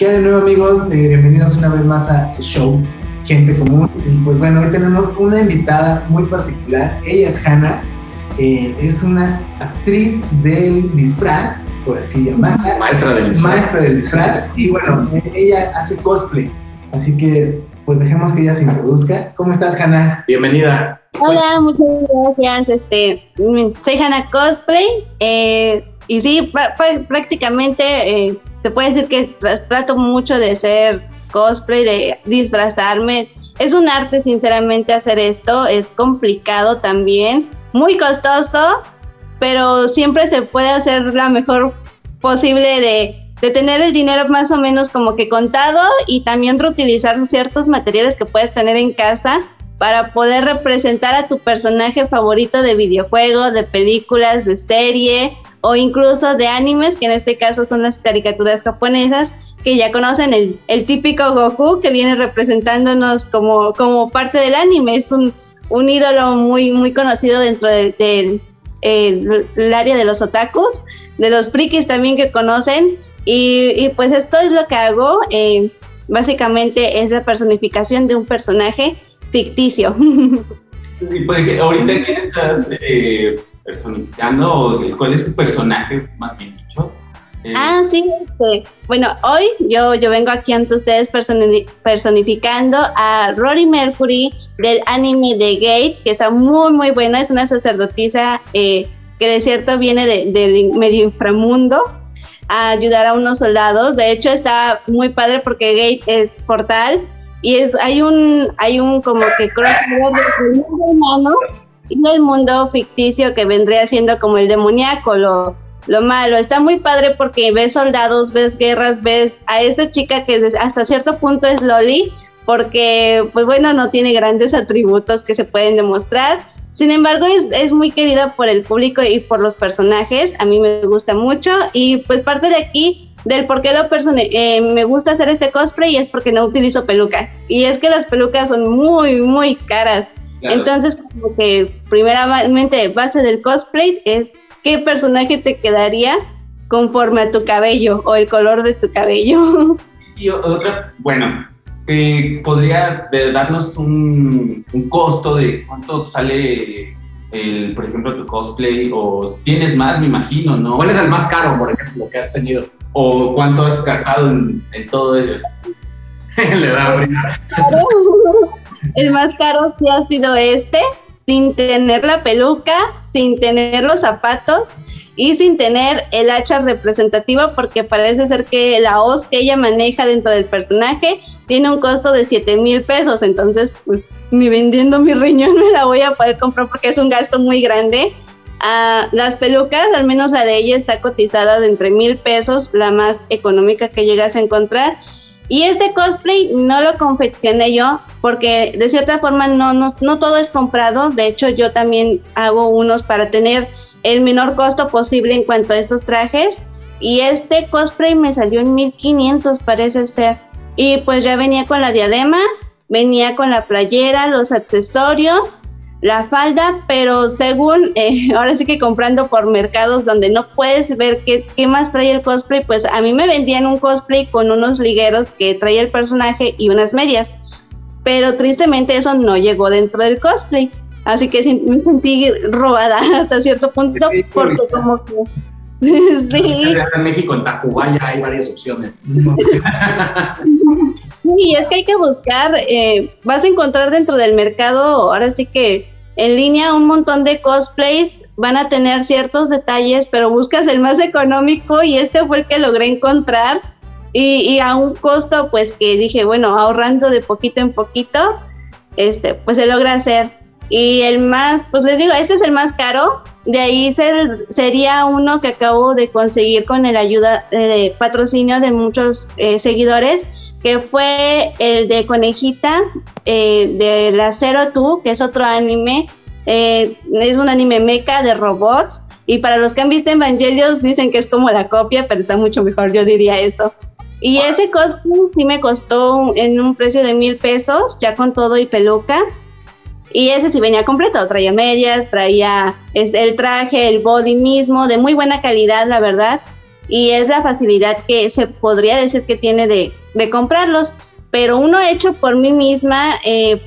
¿Qué de nuevo amigos? Eh, bienvenidos una vez más a su show, Gente Común. Y pues bueno, hoy tenemos una invitada muy particular. Ella es Hannah. Eh, es una actriz del disfraz, por así llamarla. Maestra del disfraz. Maestra del disfraz. Y bueno, eh, ella hace cosplay. Así que pues dejemos que ella se introduzca. ¿Cómo estás, Hannah? Bienvenida. Hola, muchas gracias. Este, soy Hannah Cosplay. Eh, y sí, prácticamente eh, se puede decir que trato mucho de ser cosplay, de disfrazarme. Es un arte, sinceramente, hacer esto. Es complicado también, muy costoso, pero siempre se puede hacer la mejor posible de, de tener el dinero más o menos como que contado y también reutilizar ciertos materiales que puedes tener en casa para poder representar a tu personaje favorito de videojuego, de películas, de serie o incluso de animes, que en este caso son las caricaturas japonesas, que ya conocen el, el típico Goku que viene representándonos como, como parte del anime. Es un, un ídolo muy, muy conocido dentro del de, el área de los otakus, de los frikis también que conocen. Y, pues esto es lo que hago. Eh, básicamente es la personificación de un personaje ficticio. Y por ahorita, ¿quién estás eh, personificando cuál es tu personaje, más bien dicho? Eh, ah, sí, este, bueno, hoy yo, yo vengo aquí ante ustedes personificando a Rory Mercury del anime de Gate, que está muy, muy bueno, es una sacerdotisa eh, que de cierto viene del medio inframundo a ayudar a unos soldados, de hecho está muy padre porque Gate es portal y es hay un hay un como que crossover mundo humano y el mundo ficticio que vendría siendo como el demoníaco, lo, lo malo. Está muy padre porque ves soldados, ves guerras, ves a esta chica que hasta cierto punto es Loli, porque pues bueno, no tiene grandes atributos que se pueden demostrar. Sin embargo, es, es muy querida por el público y por los personajes. A mí me gusta mucho y pues parte de aquí del por qué lo eh, me gusta hacer este cosplay es porque no utilizo peluca. Y es que las pelucas son muy, muy caras. Entonces, como que primeramente base del cosplay es qué personaje te quedaría conforme a tu cabello o el color de tu cabello. Y otra, bueno, eh, ¿podrías darnos un, un, costo de cuánto sale, el, por ejemplo, tu cosplay? ¿O tienes más, me imagino, no? ¿Cuál es el más caro, por ejemplo, que has tenido? ¿O cuánto has gastado en, en todo ello? Le da El más caro sí ha sido este, sin tener la peluca, sin tener los zapatos y sin tener el hacha representativa porque parece ser que la hoz que ella maneja dentro del personaje tiene un costo de 7 mil pesos, entonces pues ni vendiendo mi riñón me la voy a poder comprar porque es un gasto muy grande las pelucas, al menos la de ella está cotizada de entre mil pesos, la más económica que llegas a encontrar. Y este cosplay no lo confeccioné yo porque de cierta forma no, no, no todo es comprado. De hecho, yo también hago unos para tener el menor costo posible en cuanto a estos trajes. Y este cosplay me salió en 1500 parece ser. Y pues ya venía con la diadema, venía con la playera, los accesorios la falda, pero según, eh, ahora sí que comprando por mercados donde no puedes ver qué, qué, más trae el cosplay, pues a mí me vendían un cosplay con unos ligueros que traía el personaje y unas medias, pero tristemente eso no llegó dentro del cosplay, así que me sentí robada hasta cierto punto porque como que... sí. En México, en Tacubaya hay varias opciones. Y es que hay que buscar, eh, vas a encontrar dentro del mercado, ahora sí que en línea un montón de cosplays van a tener ciertos detalles, pero buscas el más económico y este fue el que logré encontrar. Y, a un costo pues que dije, bueno, ahorrando de poquito en poquito, este, pues se logra hacer. Y el más, pues les digo, este es el más caro, de ahí ser, sería uno que acabo de conseguir con el ayuda de eh, patrocinio de muchos eh, seguidores, que fue el de Conejita eh, de la Zero Two, que es otro anime, eh, es un anime mecha de robots. Y para los que han visto Evangelios dicen que es como la copia, pero está mucho mejor, yo diría eso. Y ese costume sí me costó en un precio de mil pesos, ya con todo y peluca. Y ese sí venía completo, traía medias, traía el traje, el body mismo, de muy buena calidad, la verdad. y es la facilidad que se podría decir que tiene de, de comprarlos. Pero uno hecho por mí misma, eh,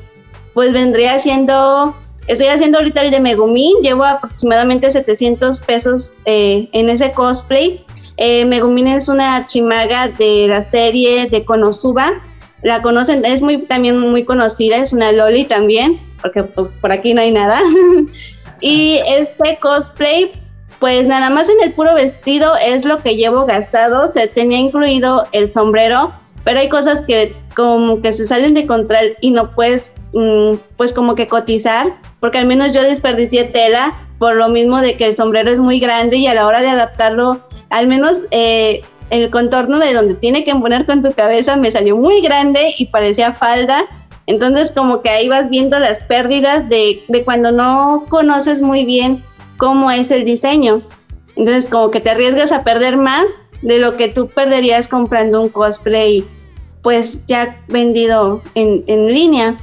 pues vendría siendo, estoy haciendo ahorita el de Megumin, llevo aproximadamente 700 pesos eh, en ese cosplay. Eh, Megumin es una archimaga de la serie de Konosuba. La conocen, es muy también muy conocida, es una loli también, porque pues por aquí no hay nada. y este cosplay pues nada más en el puro vestido es lo que llevo gastado. Se tenía incluido el sombrero, pero hay cosas que como que se salen de control y no puedes, mm, pues como que cotizar, porque al menos yo desperdicié tela por lo mismo de que el sombrero es muy grande y a la hora de adaptarlo, al menos eh, el contorno de donde tiene que poner con tu cabeza me salió muy grande y parecía falda. Entonces como que ahí vas viendo las pérdidas de, de cuando no conoces muy bien cómo es el diseño. Entonces, como que te arriesgas a perder más de lo que tú perderías comprando un cosplay, pues ya vendido en, línea.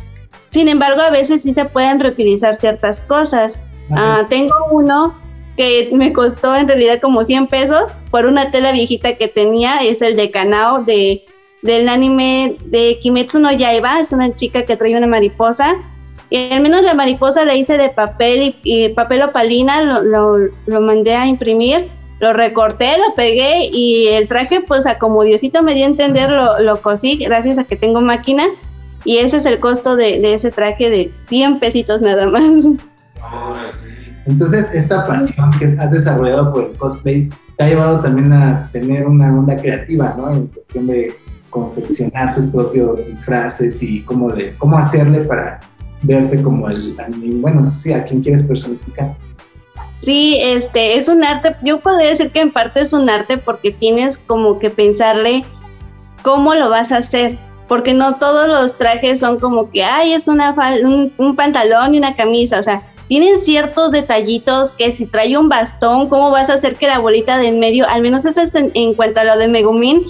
Sin embargo, a veces sí se pueden reutilizar ciertas cosas. Ah, tengo uno que me costó en realidad como 100 pesos por una tela viejita que tenía, es el de Kanao de, del anime de Kimetsu no Yaiba, es una chica que trae una mariposa. Y al menos la mariposa la hice de papel y, papel opalina, lo, lo, mandé a imprimir, lo recorté, lo pegué y el traje, pues a como Diosito me dio a entender, lo, cosí gracias a que tengo máquina. Y ese es el costo de, de ese traje de 100 pesitos nada más. Entonces, esta pasión que has desarrollado por el cosplay te ha llevado también a tener una onda creativa, ¿no? En cuestión de confeccionar tus propios disfraces y cómo, de, cómo hacerle para verte como el, bueno, sí, a quien quieres personificar. Sí, este es un arte, yo podría decir que en parte es un arte porque tienes como que pensarle cómo lo vas a hacer, porque no todos los trajes son como que, ay, es una un, un pantalón y una camisa, o sea, tienen ciertos detallitos que si trae un bastón, ¿cómo vas a hacer que la bolita de en medio, al menos eso es en, cuanto a lo de Megumin,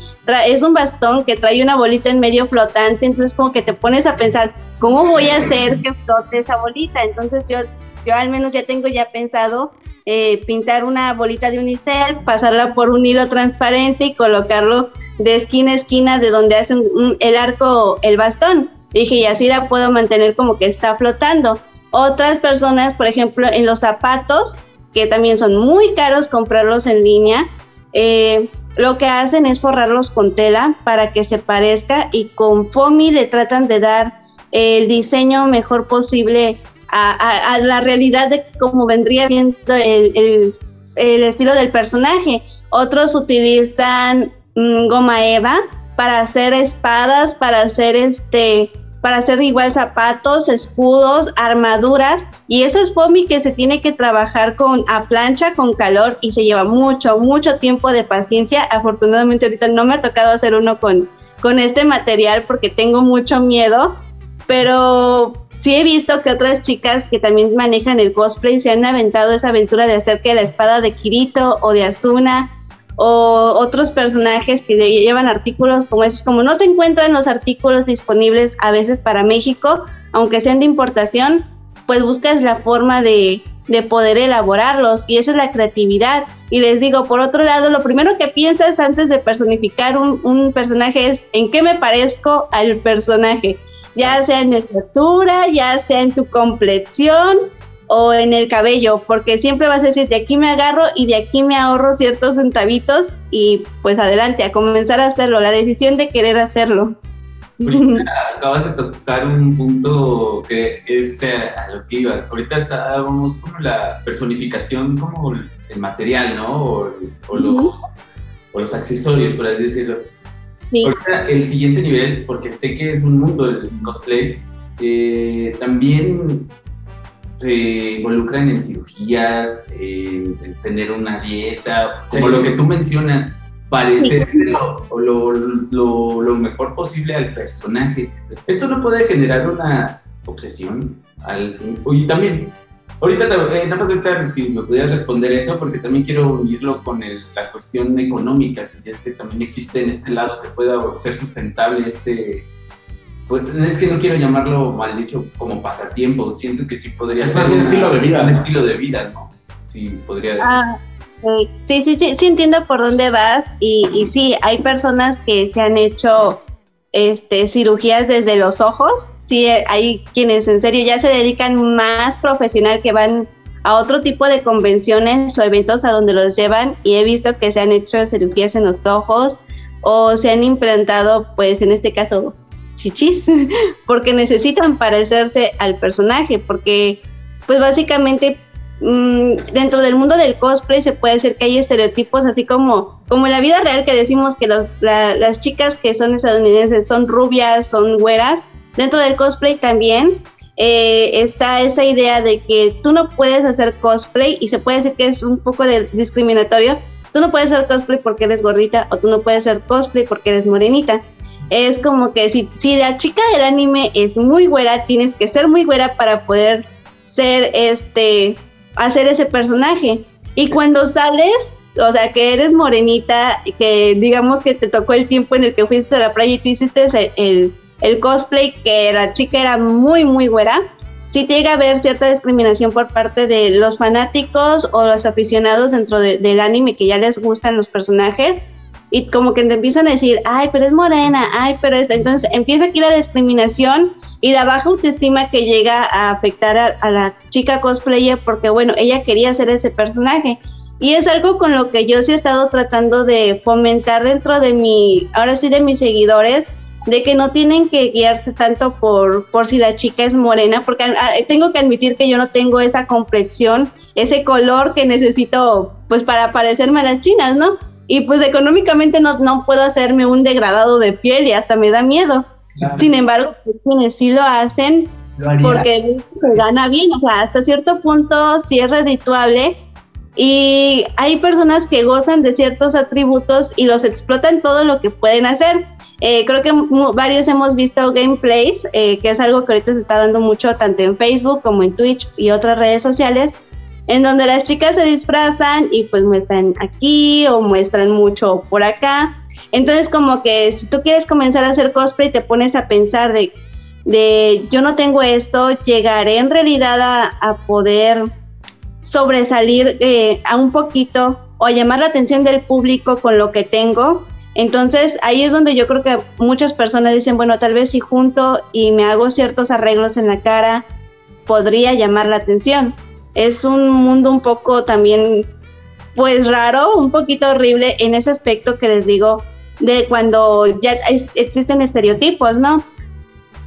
es un bastón que trae una bolita en medio flotante, entonces como que te pones a pensar, ¿cómo voy a hacer que flote esa bolita? Entonces yo, yo al menos ya tengo ya pensado eh, pintar una bolita de unicel, pasarla por un hilo transparente y colocarlo de esquina a esquina de donde hace el arco el bastón. Dije, y así la puedo mantener como que está flotando. Otras personas, por ejemplo, en los zapatos, que también son muy caros comprarlos en línea, eh, lo que hacen es forrarlos con tela para que se parezca y con foamy le tratan de dar el diseño mejor posible a, la realidad de cómo vendría siendo el, estilo del personaje. Otros utilizan mm, goma eva para hacer espadas, para hacer este para hacer igual zapatos, escudos, armaduras y eso es foamy que se tiene que trabajar con a plancha con calor y se lleva mucho mucho tiempo de paciencia. Afortunadamente ahorita no me ha tocado hacer uno con con este material porque tengo mucho miedo pero sí he visto que otras chicas que también manejan el cosplay se han aventado esa aventura de hacer que la espada de Kirito o de Asuna o otros personajes que llevan artículos como esos, como no se encuentran los artículos disponibles a veces para México, aunque sean de importación, pues buscas la forma de, de poder elaborarlos y esa es la creatividad. Y les digo, por otro lado, lo primero que piensas antes de personificar un personaje es en qué me parezco al personaje ya sea en estatura, ya sea en tu complexión o en el cabello, porque siempre vas a decir, de aquí me agarro y de aquí me ahorro ciertos centavitos y pues adelante, a comenzar a hacerlo, la decisión de querer hacerlo. Ahorita acabas de tocar un punto que es a lo que iba. Ahorita estábamos como la personificación como el material, ¿no? O, o los accesorios, por así decirlo el siguiente nivel, porque sé que es un mundo el cosplay, eh, también se involucran en cirugías, en, tener una dieta, como lo que tú mencionas, parecerse lo, lo, mejor posible al personaje. Esto no puede generar una obsesión. Al, y también Ahorita, eh, nada más ahorita si me pudieras responder eso, porque también quiero unirlo con la cuestión económica, si es que también existe en este lado que pueda ser sustentable este... Pues, es que no quiero llamarlo mal dicho como pasatiempo, siento que sí podría ser más un estilo de vida. Un estilo de vida, ¿no? Sí, podría decir. Ah, Sí, sí, sí, sí entiendo por dónde vas y, y sí, hay personas que se han hecho este, cirugías desde los ojos. Sí, hay quienes en serio ya se dedican más profesional que van a otro tipo de convenciones o eventos a donde los llevan y he visto que se han hecho cirugías en los ojos o se han implantado, pues en este caso, chichis, porque necesitan parecerse al personaje, porque pues básicamente mmm, dentro del mundo del cosplay se puede decir que hay estereotipos así como, como en la vida real que decimos que los, la, las chicas que son estadounidenses son rubias, son güeras, dentro del cosplay también eh, está esa idea de que tú no puedes hacer cosplay y se puede decir que es un poco de discriminatorio. Tú no puedes hacer cosplay porque eres gordita o tú no puedes hacer cosplay porque eres morenita. Es como que si, si la chica del anime es muy güera, tienes que ser muy güera para poder ser este, hacer ese personaje. Y cuando sales, o sea, que eres morenita, que digamos que te tocó el tiempo en el que fuiste a la playa y tú hiciste el, el cosplay, que la chica era muy, muy güera, sí llega a haber cierta discriminación por parte de los fanáticos o los aficionados dentro del anime que ya les gustan los personajes y como que te empiezan a decir, ay, pero es morena, ay, pero es... Entonces empieza aquí la discriminación y la baja autoestima que llega a afectar a, a la chica cosplayer porque, bueno, ella quería ser ese personaje. Y es algo con lo que yo sí he estado tratando de fomentar dentro de mi, ahora sí de mis seguidores, de que no tienen que guiarse tanto por, por si la chica es morena, porque tengo que admitir que yo no tengo esa complexión, ese color que necesito pues para parecerme a las chinas, ¿no? Y pues económicamente no, no puedo hacerme un degradado de piel y hasta me da miedo. Sin embargo, pues, quienes sí lo hacen porque se gana bien, o sea, hasta cierto punto sí es redituable y hay personas que gozan de ciertos atributos y los explotan todo lo que pueden hacer. Eh, creo que varios hemos visto gameplays, eh, que es algo que ahorita se está dando mucho tanto en Facebook como en Twitch y otras redes sociales, en donde las chicas se disfrazan y pues muestran aquí o muestran mucho por acá. Entonces como que si tú quieres comenzar a hacer cosplay te pones a pensar de, de yo no tengo esto, llegaré en realidad a, a poder sobresalir eh, a un poquito o a llamar la atención del público con lo que tengo entonces ahí es donde yo creo que muchas personas dicen, bueno, tal vez si junto y me hago ciertos arreglos en la cara, podría llamar la atención. Es un mundo un poco también, pues raro, un poquito horrible en ese aspecto que les digo, de cuando ya existen estereotipos, ¿no?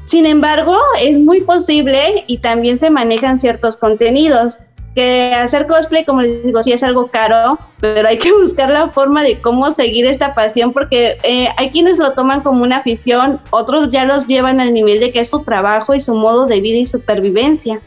Sin embargo, es muy posible y también se manejan ciertos contenidos que hacer cosplay, como les digo, sí es algo caro, pero hay que buscar la forma de cómo seguir esta pasión, porque eh, hay quienes lo toman como una afición, otros ya los llevan al nivel de que es su trabajo y su modo de vida y supervivencia.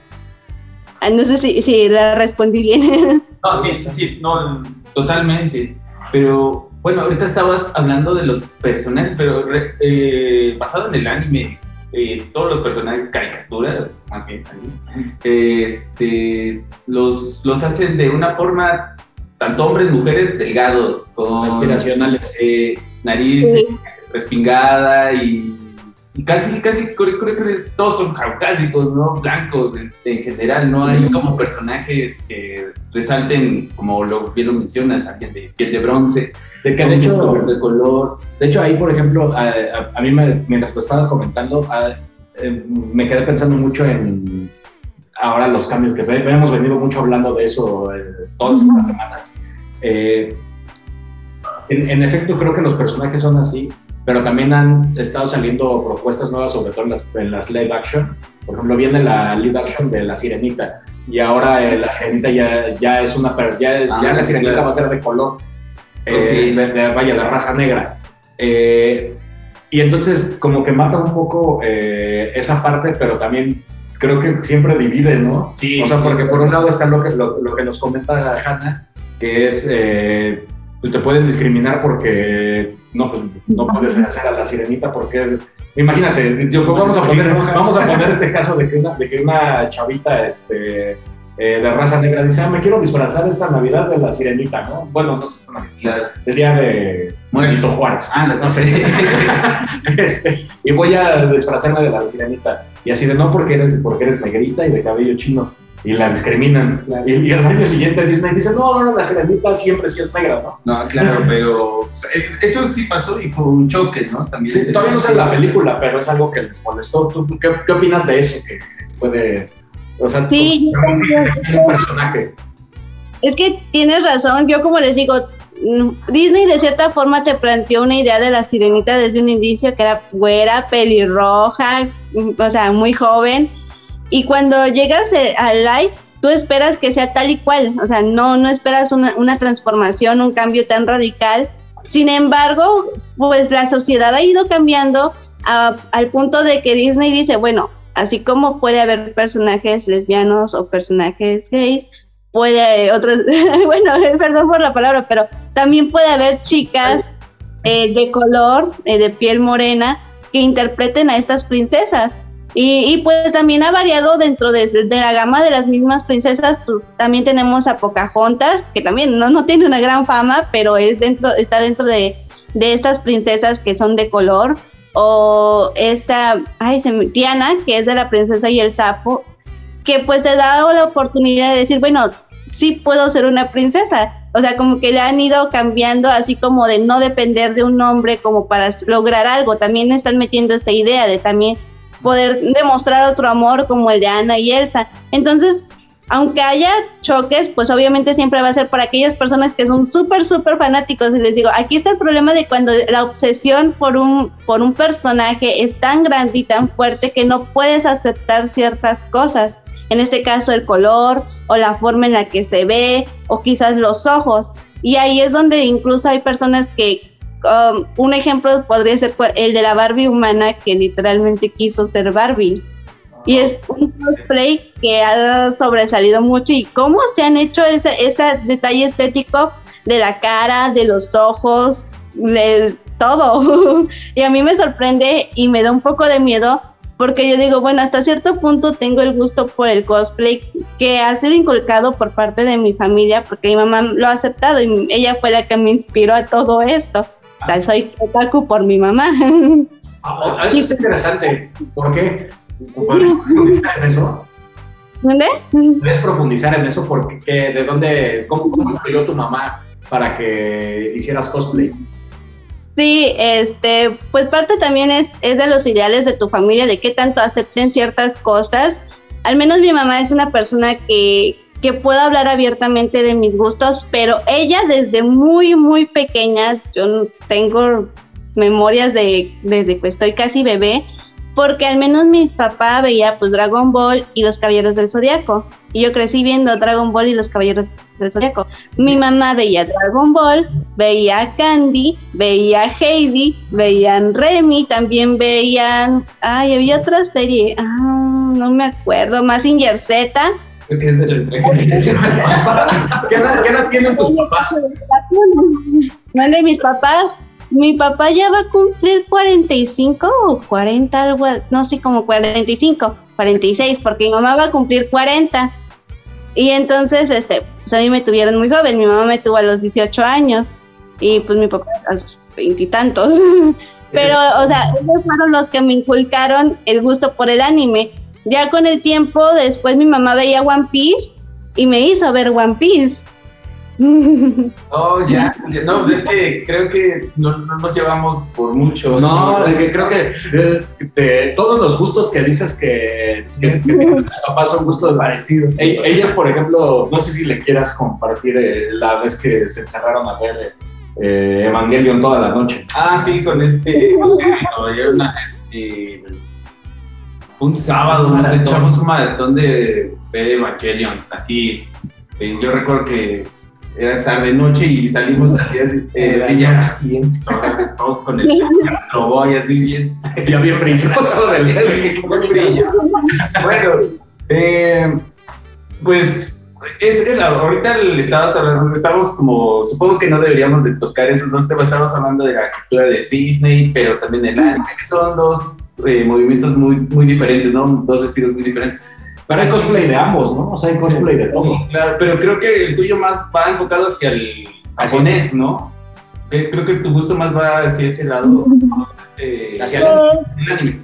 Ah, no sé si, si la respondí bien. No, sí, sí, sí, no, totalmente. Pero bueno, ahorita estabas hablando de los personajes, pero eh, basado en el anime, eh, todos los personajes, caricaturas, más bien, este, los, los hacen de una forma, tanto hombres, mujeres, delgados, con aspiracionales, eh, nariz respingada y, casi, casi, creo, que todos son caucásicos, ¿no? Blancos en, general, no hay como personajes que resalten, como lo bien lo mencionas, alguien de piel de bronce. De que de hecho, de color. De hecho, ahí, por ejemplo, a, mí me, mientras lo estaba comentando, eh, me quedé pensando mucho en ahora los cambios que hemos venido mucho hablando de eso eh, todas estas semanas. Eh, en, efecto, creo que los personajes son así, pero también han estado saliendo propuestas nuevas, sobre todo en las, en las live action. Por ejemplo, viene la live action de La Sirenita, y ahora la Sirenita ya, ya es una. Ya, ya ah, la Sirenita va a ser de color eh, de, vaya, de raza negra. Eh, y entonces como que mata un poco eh, esa parte, pero también creo que siempre divide, ¿no? Sí. O sea, porque por un lado está lo que, lo, que nos comenta Hannah, que es, pues te pueden discriminar porque no, pues, no puedes hacer a la sirenita porque... Imagínate, yo, vamos, a poner, vamos a poner este caso de que una, de que una chavita, este, eh, de raza negra dice, ah, me quiero disfrazar esta Navidad de la sirenita, ¿no? Bueno, no sé, el día de Muerto Juárez. Ah, no, sé. este, y voy a disfrazarme de la sirenita. Y así de, no, porque eres, porque eres negrita y de cabello chino. Y la discriminan. Y, y al año siguiente Disney dice, no, no, no, la sirenita siempre sí es negra, ¿no? No, claro, pero o sea, eh, eso sí pasó y fue un choque, ¿no? También. Sí, todavía no sé la película, pero es algo que les molestó. ¿Tú, tú qué, qué opinas de eso? Que puede... O sea, Sí, yo como- también. un personaje. Es que tienes razón, yo como les digo, mm, Disney de cierta forma te planteó una idea de la sirenita desde un inicio que era güera, pelirroja, mm, o sea, muy joven. Y cuando llegas eh, al live, tú esperas que sea tal y cual, o sea, no, no esperas una, una transformación, un cambio tan radical. Sin embargo, pues la sociedad ha ido cambiando al punto de que Disney dice, bueno, así como puede haber personajes lesbianos o personajes gays, puede otros, bueno, perdón por la palabra, pero también puede haber chicas eh, de color, eh, de piel morena, que interpreten a estas princesas. Y, pues también ha variado dentro de, la gama de las mismas princesas. Pues, también tenemos a Pocahontas, que también no, no tiene una gran fama, pero es dentro, está dentro de, de estas princesas que son de color. O esta, ay, se Tiana, que es de la princesa y el sapo, que pues te da la oportunidad de decir, bueno, sí puedo ser una princesa. O sea, como que le han ido cambiando así como de no depender de un hombre como para lograr algo. También están metiendo esa idea de también poder demostrar otro amor como el de Ana y Elsa. Entonces, aunque haya choques, pues obviamente siempre va a ser para aquellas personas que son súper, súper fanáticos. Y les digo, aquí está el problema de cuando la obsesión por un, por un personaje es tan grande y tan fuerte que no puedes aceptar ciertas cosas. En este caso, el color o la forma en la que se ve o quizás los ojos. Y ahí es donde incluso hay personas que Um, un ejemplo podría ser el de la Barbie humana que literalmente quiso ser Barbie. Y es un cosplay que ha sobresalido mucho y cómo se han hecho ese, ese detalle estético de la cara, de los ojos, de todo. y a mí me sorprende y me da un poco de miedo porque yo digo, bueno, hasta cierto punto tengo el gusto por el cosplay que ha sido inculcado por parte de mi familia porque mi mamá lo ha aceptado y ella fue la que me inspiró a todo esto. O sea, soy otaku por mi mamá. Ah, eso está interesante. ¿Por qué? ¿Puedes profundizar en eso? ¿Dónde? ¿Puedes profundizar en eso? Porque, ¿qué, ¿De dónde, cómo, cómo influyó tu mamá para que hicieras cosplay? Sí, este, pues parte también es, es de los ideales de tu familia, de qué tanto acepten ciertas cosas. Al menos mi mamá es una persona que, que pueda hablar abiertamente de mis gustos, pero ella desde muy, muy pequeña, yo tengo memorias de desde que estoy casi bebé, porque al menos mi papá veía pues Dragon Ball y los Caballeros del Zodiaco, y yo crecí viendo Dragon Ball y los Caballeros del Zodiaco. Mi mamá veía Dragon Ball, veía Candy, veía Heidi, veían Remy, también veían, ay, había otra serie, ah, no me acuerdo, Mazinger Z, es del extranjero. ¿Qué edad, ¿Qué edad tienen tus papás? Mande mis papás. Mi papá ya va a cumplir 45 o 40, algo, no sé, como 45, 46, porque mi mamá va a cumplir 40. Y entonces, este, pues a mí me tuvieron muy joven. Mi mamá me tuvo a los 18 años y pues mi papá a los veintitantos. Pero, o sea, ellos fueron los que me inculcaron el gusto por el anime. Ya con el tiempo, después mi mamá veía One Piece y me hizo ver One Piece. Oh, ya, no, es que creo que no, no nos llevamos por mucho. No, es que creo que de, de todos los gustos que dices que, que, que tienen tus papás son gustos parecidos. Ellos, por ejemplo, no sé si le quieras compartir eh, la vez que se encerraron a ver eh, Evangelion toda la noche. Ah, sí, con este. Una, este. Un sábado nos echamos un maratón de ver Evangelion. Así. eh, yo recuerdo que era tarde noche y salimos así, así, eh, La sí, ya, siguiente. todos con el Astro Boy así bien. Ya bien brilloso del Muy brilla. Bueno, eh, pues es que la- ahorita le estabas hablando, estamos como, supongo que no deberíamos de tocar esos dos temas, estamos hablando de la cultura de Disney, pero también del anime, que son dos eh, movimientos muy, muy diferentes, ¿no? Dos estilos muy diferentes. Pero hay cosplay de ambos, ¿no? O sea, hay cosplay de todo. Sí, claro, pero creo que el tuyo más va enfocado hacia el japonés, ¿no? Eh, Creo que tu gusto más va hacia ese lado, este, Hacia el Pues, el anime.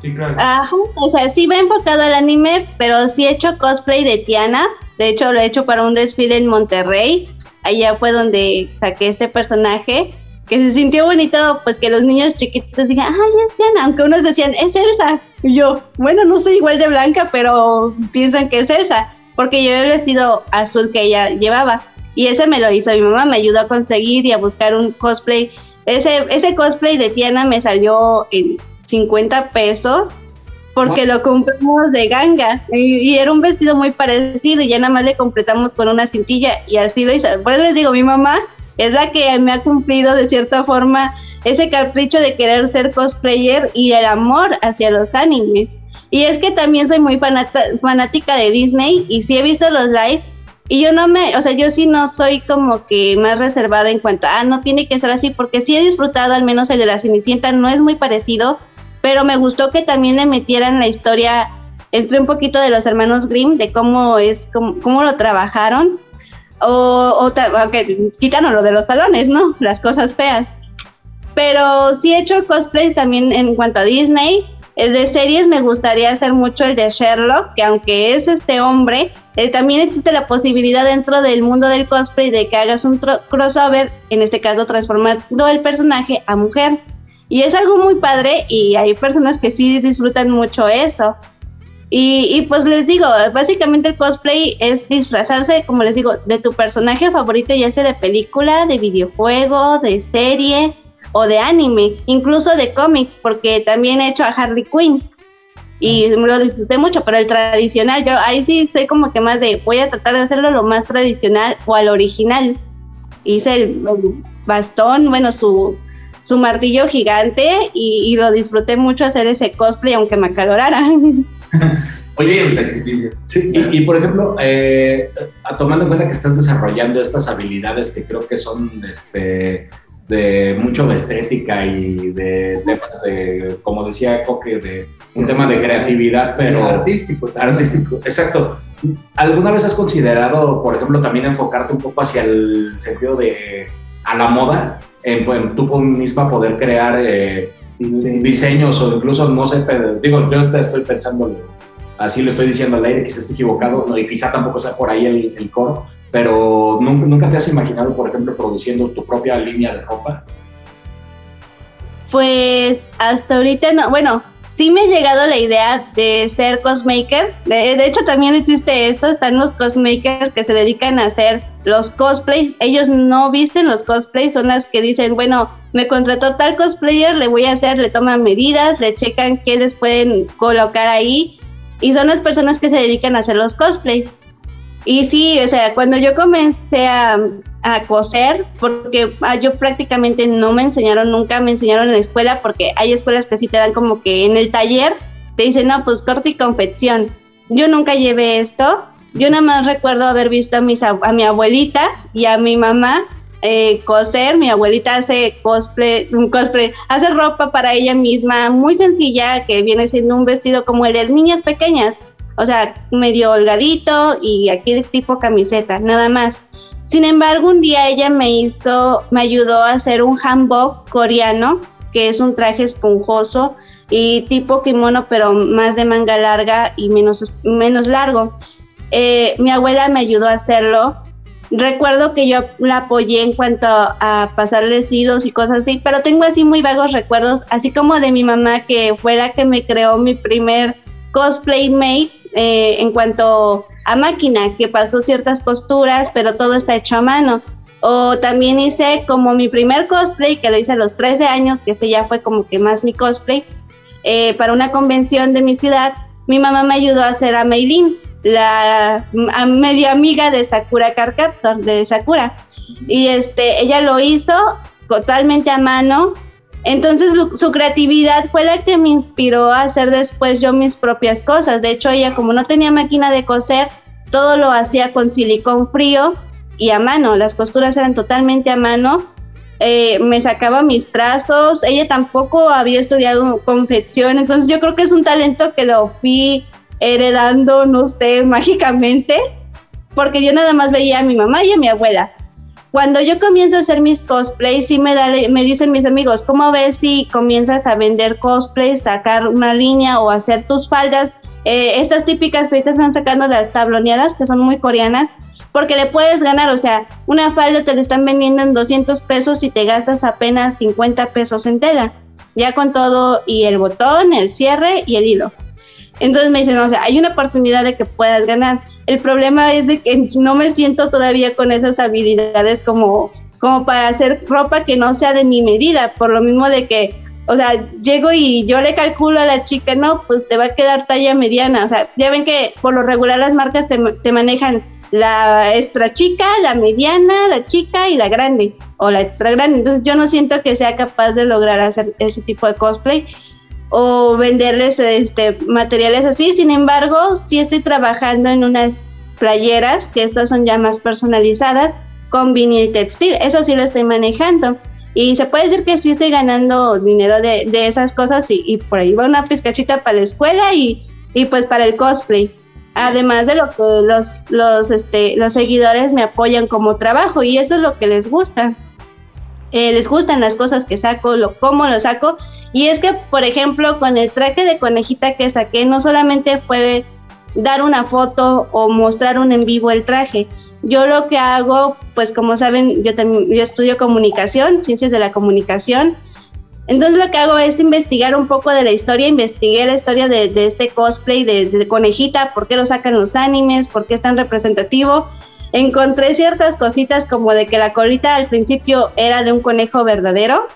Sí, claro. Ajá, o sea, sí va enfocado al anime, pero sí he hecho cosplay de Tiana. De hecho, lo he hecho para un desfile en Monterrey. Allá fue donde saqué este personaje. Que se sintió bonito, pues que los niños chiquitos digan, ay, es Tiana. Aunque unos decían, es Elsa. Y yo, bueno, no soy igual de blanca, pero piensan que es Elsa. Porque yo el vestido azul que ella llevaba. Y ese me lo hizo mi mamá, me ayudó a conseguir y a buscar un cosplay. Ese, ese cosplay de Tiana me salió en 50 pesos porque lo compramos de ganga y, era un vestido muy parecido y ya nada más le completamos con una cintilla y así lo hice. Por eso les digo, mi mamá es la que me ha cumplido de cierta forma ese capricho de querer ser cosplayer y el amor hacia los animes. Y es que también soy muy fanática de Disney y sí he visto los live y yo no me, o sea, yo sí no soy como que más reservada en cuanto a, ah, no tiene que ser así, porque sí he disfrutado al menos el de la Cenicienta, no es muy parecido, pero me gustó que también le metieran la historia entre un poquito de los hermanos Grimm, de cómo es, cómo, cómo lo trabajaron, o, o lo de los talones, ¿no? Las cosas feas. Pero sí he hecho cosplays también en cuanto a Disney. De series me gustaría hacer mucho el de Sherlock, que aunque es este hombre, eh, también existe la posibilidad dentro del mundo del cosplay de que hagas un crossover, en este caso transformando el personaje a mujer. Y es algo muy padre y hay personas que sí disfrutan mucho eso. Y, pues les digo, básicamente el cosplay es disfrazarse, como les digo, de tu personaje favorito, ya sea de película, de videojuego, de serie o de anime, incluso de cómics, porque también he hecho a Harley Quinn y me lo disfruté mucho, pero el tradicional, yo ahí sí estoy como que más de, voy a tratar de hacerlo lo más tradicional o al original. Hice el bastón, bueno, su su martillo gigante y, lo disfruté mucho hacer ese cosplay, aunque me acalorara. Oye, el sacrificio. Sí, y, por ejemplo, eh, tomando en cuenta que estás desarrollando estas habilidades que creo que son este, de mucho de estética y de temas de, como decía Coque, de un tema de creatividad, pero artístico. Artístico, exacto. ¿Alguna vez has considerado, por ejemplo, también enfocarte un poco hacia el sentido de a la moda? en, tú misma poder crear eh, diseños o incluso, no sé, digo, yo estoy pensando, así lo estoy diciendo al aire, quizás esté equivocado, y quizá tampoco sea por ahí el, el coro, pero ¿nunca, ¿nunca te has imaginado, por ejemplo, produciendo tu propia línea de ropa? Pues hasta ahorita no, bueno, sí me ha llegado la idea de ser cosmaker. De, de, hecho, también existe eso. Están los cosmakers que se dedican a hacer los cosplays. Ellos no visten los cosplays, son las que dicen, bueno, me contrató tal cosplayer, le voy a hacer, le toman medidas, le checan qué les pueden colocar ahí. Y son las personas que se dedican a hacer los cosplays. Y sí, o sea, cuando yo comencé a, a coser, porque ah, yo prácticamente no me enseñaron nunca, me enseñaron en la escuela, porque hay escuelas que sí te dan como que en el taller te dicen, no, pues corte y confección. Yo nunca llevé esto, yo nada más recuerdo haber visto a, mis, a mi abuelita y a mi mamá eh, coser, mi abuelita hace cosplay, cosplay, hace ropa para ella misma, muy sencilla, que viene siendo un vestido como el de niñas pequeñas, o sea, medio holgadito y aquí de tipo camiseta, nada más. Sin embargo, un día ella me hizo, me ayudó a hacer un hanbok coreano, que es un traje esponjoso y tipo kimono, pero más de manga larga y menos, menos largo. Eh, mi abuela me ayudó a hacerlo. Recuerdo que yo la apoyé en cuanto a pasarles hilos y cosas así, pero tengo así muy vagos recuerdos, así como de mi mamá que fue la que me creó mi primer cosplay made eh, en cuanto a máquina, que pasó ciertas costuras, pero todo está hecho a mano. O también hice como mi primer cosplay, que lo hice a los 13 años, que este ya fue como que más mi cosplay, eh, para una convención de mi ciudad. Mi mamá me ayudó a hacer a Meilin, la media amiga de Sakura Carcaptor, de Sakura. Y este, ella lo hizo totalmente a mano, entonces su, creatividad fue la que me inspiró a hacer después yo mis propias cosas. De hecho, ella como no tenía máquina de coser, todo lo hacía con silicón frío y a mano. Las costuras eran totalmente a mano. Eh, me sacaba mis trazos. Ella tampoco había estudiado confección. Entonces yo creo que es un talento que lo fui heredando, no sé, mágicamente. Porque yo nada más veía a mi mamá y a mi abuela cuando yo comienzo a hacer mis cosplays, sí me, da, me dicen mis amigos, ¿cómo ves si comienzas a vender cosplays, sacar una línea o hacer tus faldas? Eh, estas típicas que están sacando las tabloneadas, que son muy coreanas, porque le puedes ganar, o sea, una falda te la están vendiendo en 200 pesos y te gastas apenas 50 pesos en tela, ya con todo y el botón, el cierre y el hilo. Entonces me dicen, o sea, hay una oportunidad de que puedas ganar. El problema es de que no me siento todavía con esas habilidades como, como para hacer ropa que no sea de mi medida, por lo mismo de que, o sea, llego y yo le calculo a la chica, no, pues te va a quedar talla mediana, o sea, ya ven que por lo regular las marcas te, te manejan la extra chica, la mediana, la chica y la grande, o la extra grande, entonces yo no siento que sea capaz de lograr hacer ese tipo de cosplay o venderles este, materiales así. Sin embargo, sí estoy trabajando en unas playeras, que estas son ya más personalizadas, con vinil textil. Eso sí lo estoy manejando. Y se puede decir que sí estoy ganando dinero de, de esas cosas y, por ahí va una pizcachita para la escuela y, y, pues para el cosplay. Además de lo que los, los, este, los seguidores me apoyan como trabajo y eso es lo que les gusta. Eh, les gustan las cosas que saco, lo, cómo lo saco y es que, por ejemplo, con el traje de conejita que saqué, no solamente fue dar una foto o mostrar un en vivo el traje. Yo lo que hago, pues como saben, yo estudio comunicación, ciencias de la comunicación. Entonces lo que hago es investigar un poco de la historia, investigué la historia de, este cosplay de, de, conejita, por qué lo sacan los animes, por qué es tan representativo. Encontré ciertas cositas como de que la colita al principio era de un conejo verdadero,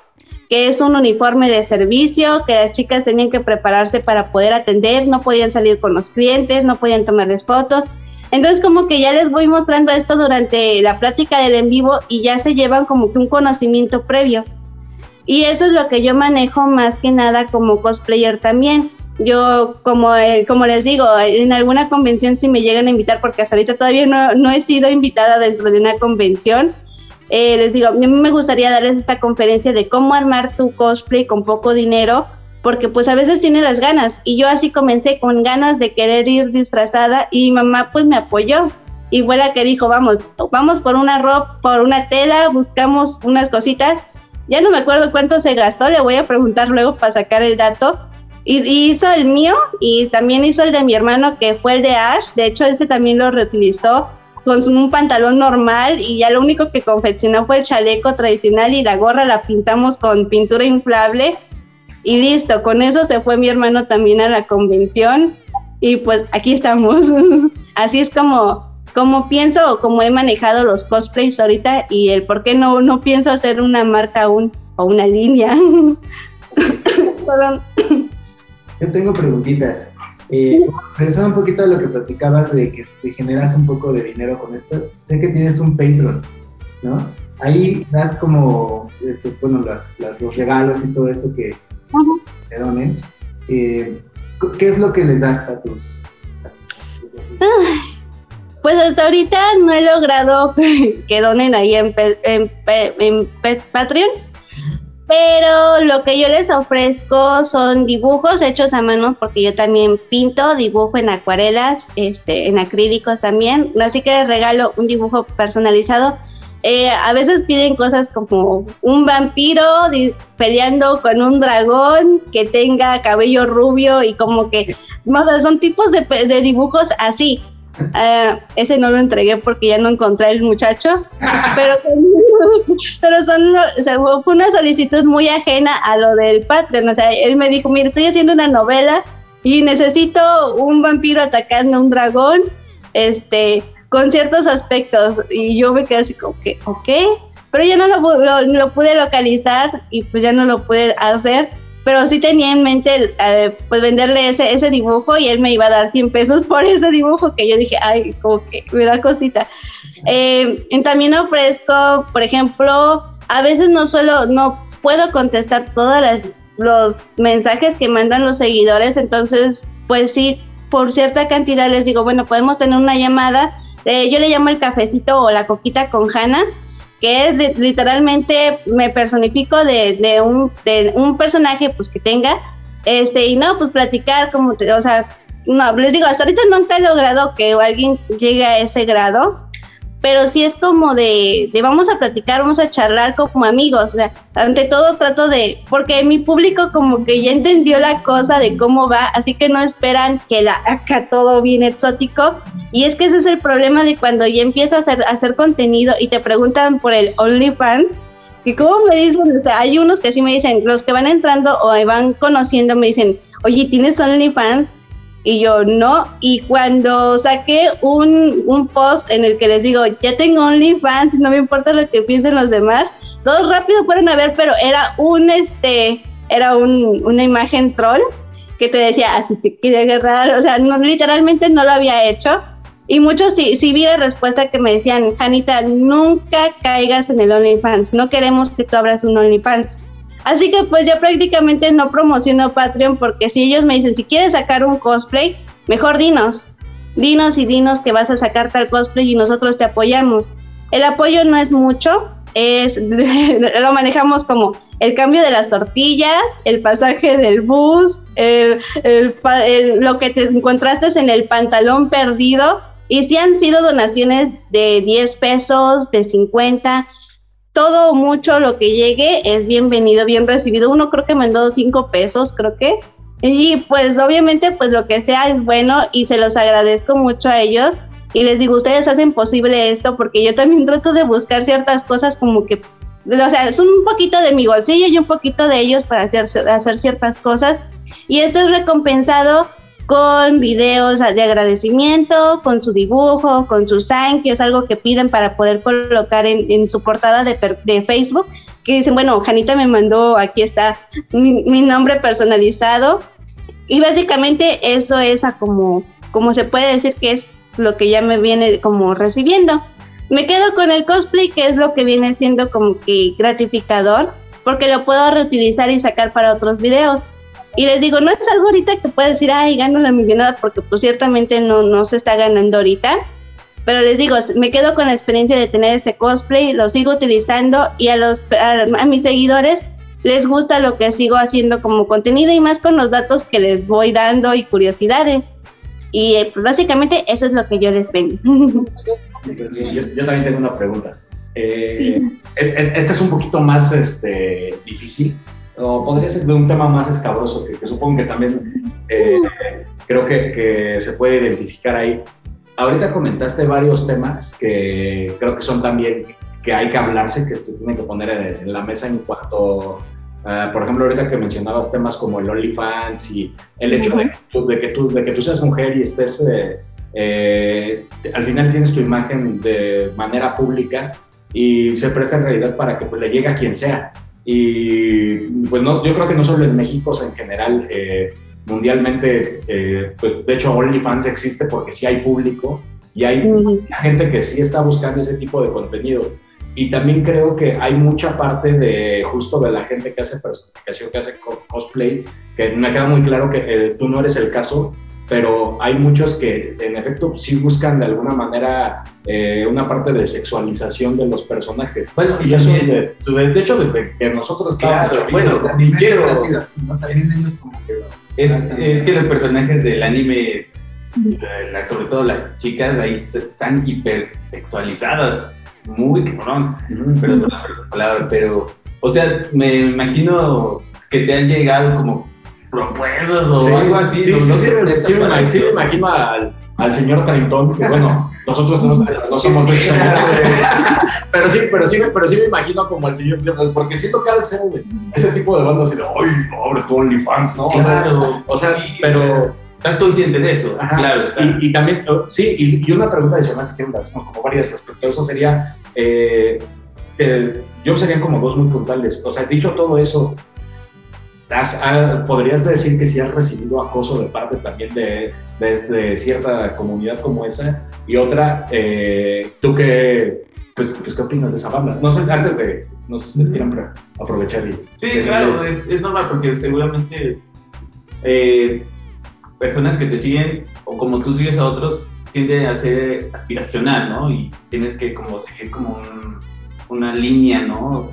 que es un uniforme de servicio, que las chicas tenían que prepararse para poder atender, no podían salir con los clientes, no podían tomarles fotos. Entonces como que ya les voy mostrando esto durante la plática del en vivo y ya se llevan como que un conocimiento previo. Y eso es lo que yo manejo más que nada como cosplayer también. Yo, como, eh, como les digo, en alguna convención si me llegan a invitar, porque hasta ahorita todavía no, no he sido invitada dentro de una convención, eh, les digo, a mí me gustaría darles esta conferencia de cómo armar tu cosplay con poco dinero, porque pues a veces tiene las ganas. Y yo así comencé con ganas de querer ir disfrazada y mamá pues me apoyó. Y fue la que dijo, vamos, vamos por una ropa, por una tela, buscamos unas cositas. Ya no me acuerdo cuánto se gastó, le voy a preguntar luego para sacar el dato. Y, y hizo el mío y también hizo el de mi hermano, que fue el de Ash. De hecho, ese también lo reutilizó con un pantalón normal y ya lo único que confeccionó fue el chaleco tradicional y la gorra la pintamos con pintura inflable y listo, con eso se fue mi hermano también a la convención y pues aquí estamos. Así es como, como pienso o como he manejado los cosplays ahorita y el por qué no, no pienso hacer una marca aún o una línea. Perdón. Yo tengo preguntitas. Eh, regresando un poquito a lo que platicabas de que te generas un poco de dinero con esto, sé que tienes un Patreon, ¿no? Ahí das como, este, bueno, los regalos y todo esto que te donen. Eh, ¿Qué es lo que les das a tus... pues hasta ahorita no he logrado que donen ahí en, en, en Patreon pero lo que yo les ofrezco son dibujos hechos a mano porque yo también pinto, dibujo en acuarelas, este, en acrílicos también, así que les regalo un dibujo personalizado. Eh, a veces piden cosas como un vampiro peleando con un dragón que tenga cabello rubio y como que, son tipos de, de dibujos así. Uh, ese no lo entregué porque ya no encontré el muchacho, pero, pero son fue una solicitud muy ajena a lo del Patreon. O sea, él me dijo, mire, estoy haciendo una novela y necesito un vampiro atacando a un dragón, este, con ciertos aspectos. Y yo me quedé así como que, ok, pero ya no lo, lo pude localizar y pues ya no lo pude hacer pero sí tenía en mente eh, pues venderle ese, ese dibujo y él me iba a dar 100 pesos por ese dibujo que yo dije, ay, como que me da cosita. Eh, también ofrezco, por ejemplo, a veces no solo, no puedo contestar todos los mensajes que mandan los seguidores, entonces, pues sí, por cierta cantidad les digo, bueno, podemos tener una llamada, yo le llamo el cafecito o la coquita con Hanna, que es literalmente me personifico de, de, un, de un personaje pues que tenga, este, y no, pues platicar como, te, o sea, no, les digo, hasta ahorita nunca he logrado que alguien llegue a ese grado, pero sí es como de, de, vamos a platicar, vamos a charlar como amigos. O sea, ante todo trato de, porque mi público como que ya entendió la cosa de cómo va, así que no esperan que la haga todo bien exótico. Y es que ese es el problema de cuando ya empiezas a hacer, a hacer contenido y te preguntan por el OnlyFans. Y como me dicen, hay unos que sí me dicen, los que van entrando o van conociendo me dicen, oye, ¿tienes OnlyFans? Y yo, no. Y cuando saqué un, un post en el que les digo, ya tengo OnlyFans, no me importa lo que piensen los demás, todos rápido fueron a ver, pero era un, este, era un, una imagen troll que te decía, así te quiere agarrar, o sea, no, literalmente no lo había hecho. Y muchos sí, sí vi la respuesta que me decían, Janita, nunca caigas en el OnlyFans, no queremos que tú abras un OnlyFans. Así que pues ya prácticamente no promociono Patreon porque si ellos me dicen, si quieres sacar un cosplay, mejor dinos. Dinos y dinos que vas a sacar tal cosplay y nosotros te apoyamos. El apoyo no es mucho, es lo manejamos como el cambio de las tortillas, el pasaje del bus, lo que te encontraste en el pantalón perdido. Y si han sido donaciones de 10 pesos, de 50, todo mucho lo que llegue es bienvenido, bien recibido. Uno creo que me mandó cinco pesos, creo que. Y pues obviamente pues lo que sea es bueno y se los agradezco mucho a ellos. Y les digo, ustedes hacen posible esto porque yo también trato de buscar ciertas cosas como que, o sea, es un poquito de mi bolsillo y un poquito de ellos para hacer, hacer ciertas cosas. Y esto es recompensado con videos de agradecimiento, con su dibujo, con su sign, que es algo que piden para poder colocar en, su portada de, de, Facebook, que dicen, bueno, Janita me mandó, aquí está mi, nombre personalizado. Y básicamente eso es a como, como se puede decir que es lo que ya me viene como recibiendo. Me quedo con el cosplay, que es lo que viene siendo como que gratificador, porque lo puedo reutilizar y sacar para otros videos. Y les digo, no es algo ahorita que pueda decir, ay, gano la millonada, porque pues ciertamente no, no se está ganando ahorita. Pero les digo, me quedo con la experiencia de tener este cosplay, lo sigo utilizando y a, los, a, mis seguidores les gusta lo que sigo haciendo como contenido y más con los datos que les voy dando y curiosidades. Y eh, pues básicamente eso es lo que yo les vendo. Yo, también tengo una pregunta. Eh, este es un poquito más este, difícil, o podría ser de un tema más escabroso, que, supongo que también eh, creo que, que, se puede identificar ahí. Ahorita comentaste varios temas que creo que son también que hay que hablarse, que se tienen que poner en, la mesa en cuanto, uh, por ejemplo, ahorita que mencionabas temas como el OnlyFans y el hecho de, que tú, de, que tú, seas mujer y estés, eh, eh, al final tienes tu imagen de manera pública y se presta en realidad para que pues, le llegue a quien sea. Y pues no, yo creo que no solo en México, en general, eh, mundialmente, eh, pues, de hecho OnlyFans existe porque sí hay público y hay gente que sí está buscando ese tipo de contenido. Y también creo que hay mucha parte de justo de la gente que hace personificación, que hace cosplay, que me queda muy claro que eh, tú no eres el caso, pero hay muchos que en efecto sí buscan de alguna manera eh, una parte de sexualización de los personajes. Bueno, y eso de, de, hecho desde que nosotros claro, bueno, también quiero, ¿no? también ellos como que es, es que los personajes del anime, eh, sobre todo las chicas, ahí están hipersexualizadas, muy cabrón, perdón por la palabra, pero, o sea, me imagino que te han llegado como propuestas o algo así. Sí, sí, sí, me, imagino al, al señor Carrington, que bueno, nosotros no, no somos de ese pero sí, pero sí, pero sí me imagino como al señor, porque siento que al ser ese tipo de bandas así de, ¡ay, pobre tu OnlyFans! ¿no? Claro, o sea, pero... Estás consciente de eso, claro. Está. Y, también, oh, sí, y, una pregunta adicional, que como varias respecto a eso sería, eh, yo serían como dos muy puntuales. O sea, dicho todo eso, ¿Podrías decir que si has recibido acoso de parte también de, desde cierta comunidad como esa? Y otra, eh, ¿tú qué, pues, pues, qué opinas de esa banda? No sé, antes de, no sé si ustedes quieran aprovechar y... Sí, claro, es, es, normal porque seguramente eh, personas que te siguen o como tú sigues a otros tiende a ser aspiracional, ¿no? Y tienes que como seguir como una línea, ¿no?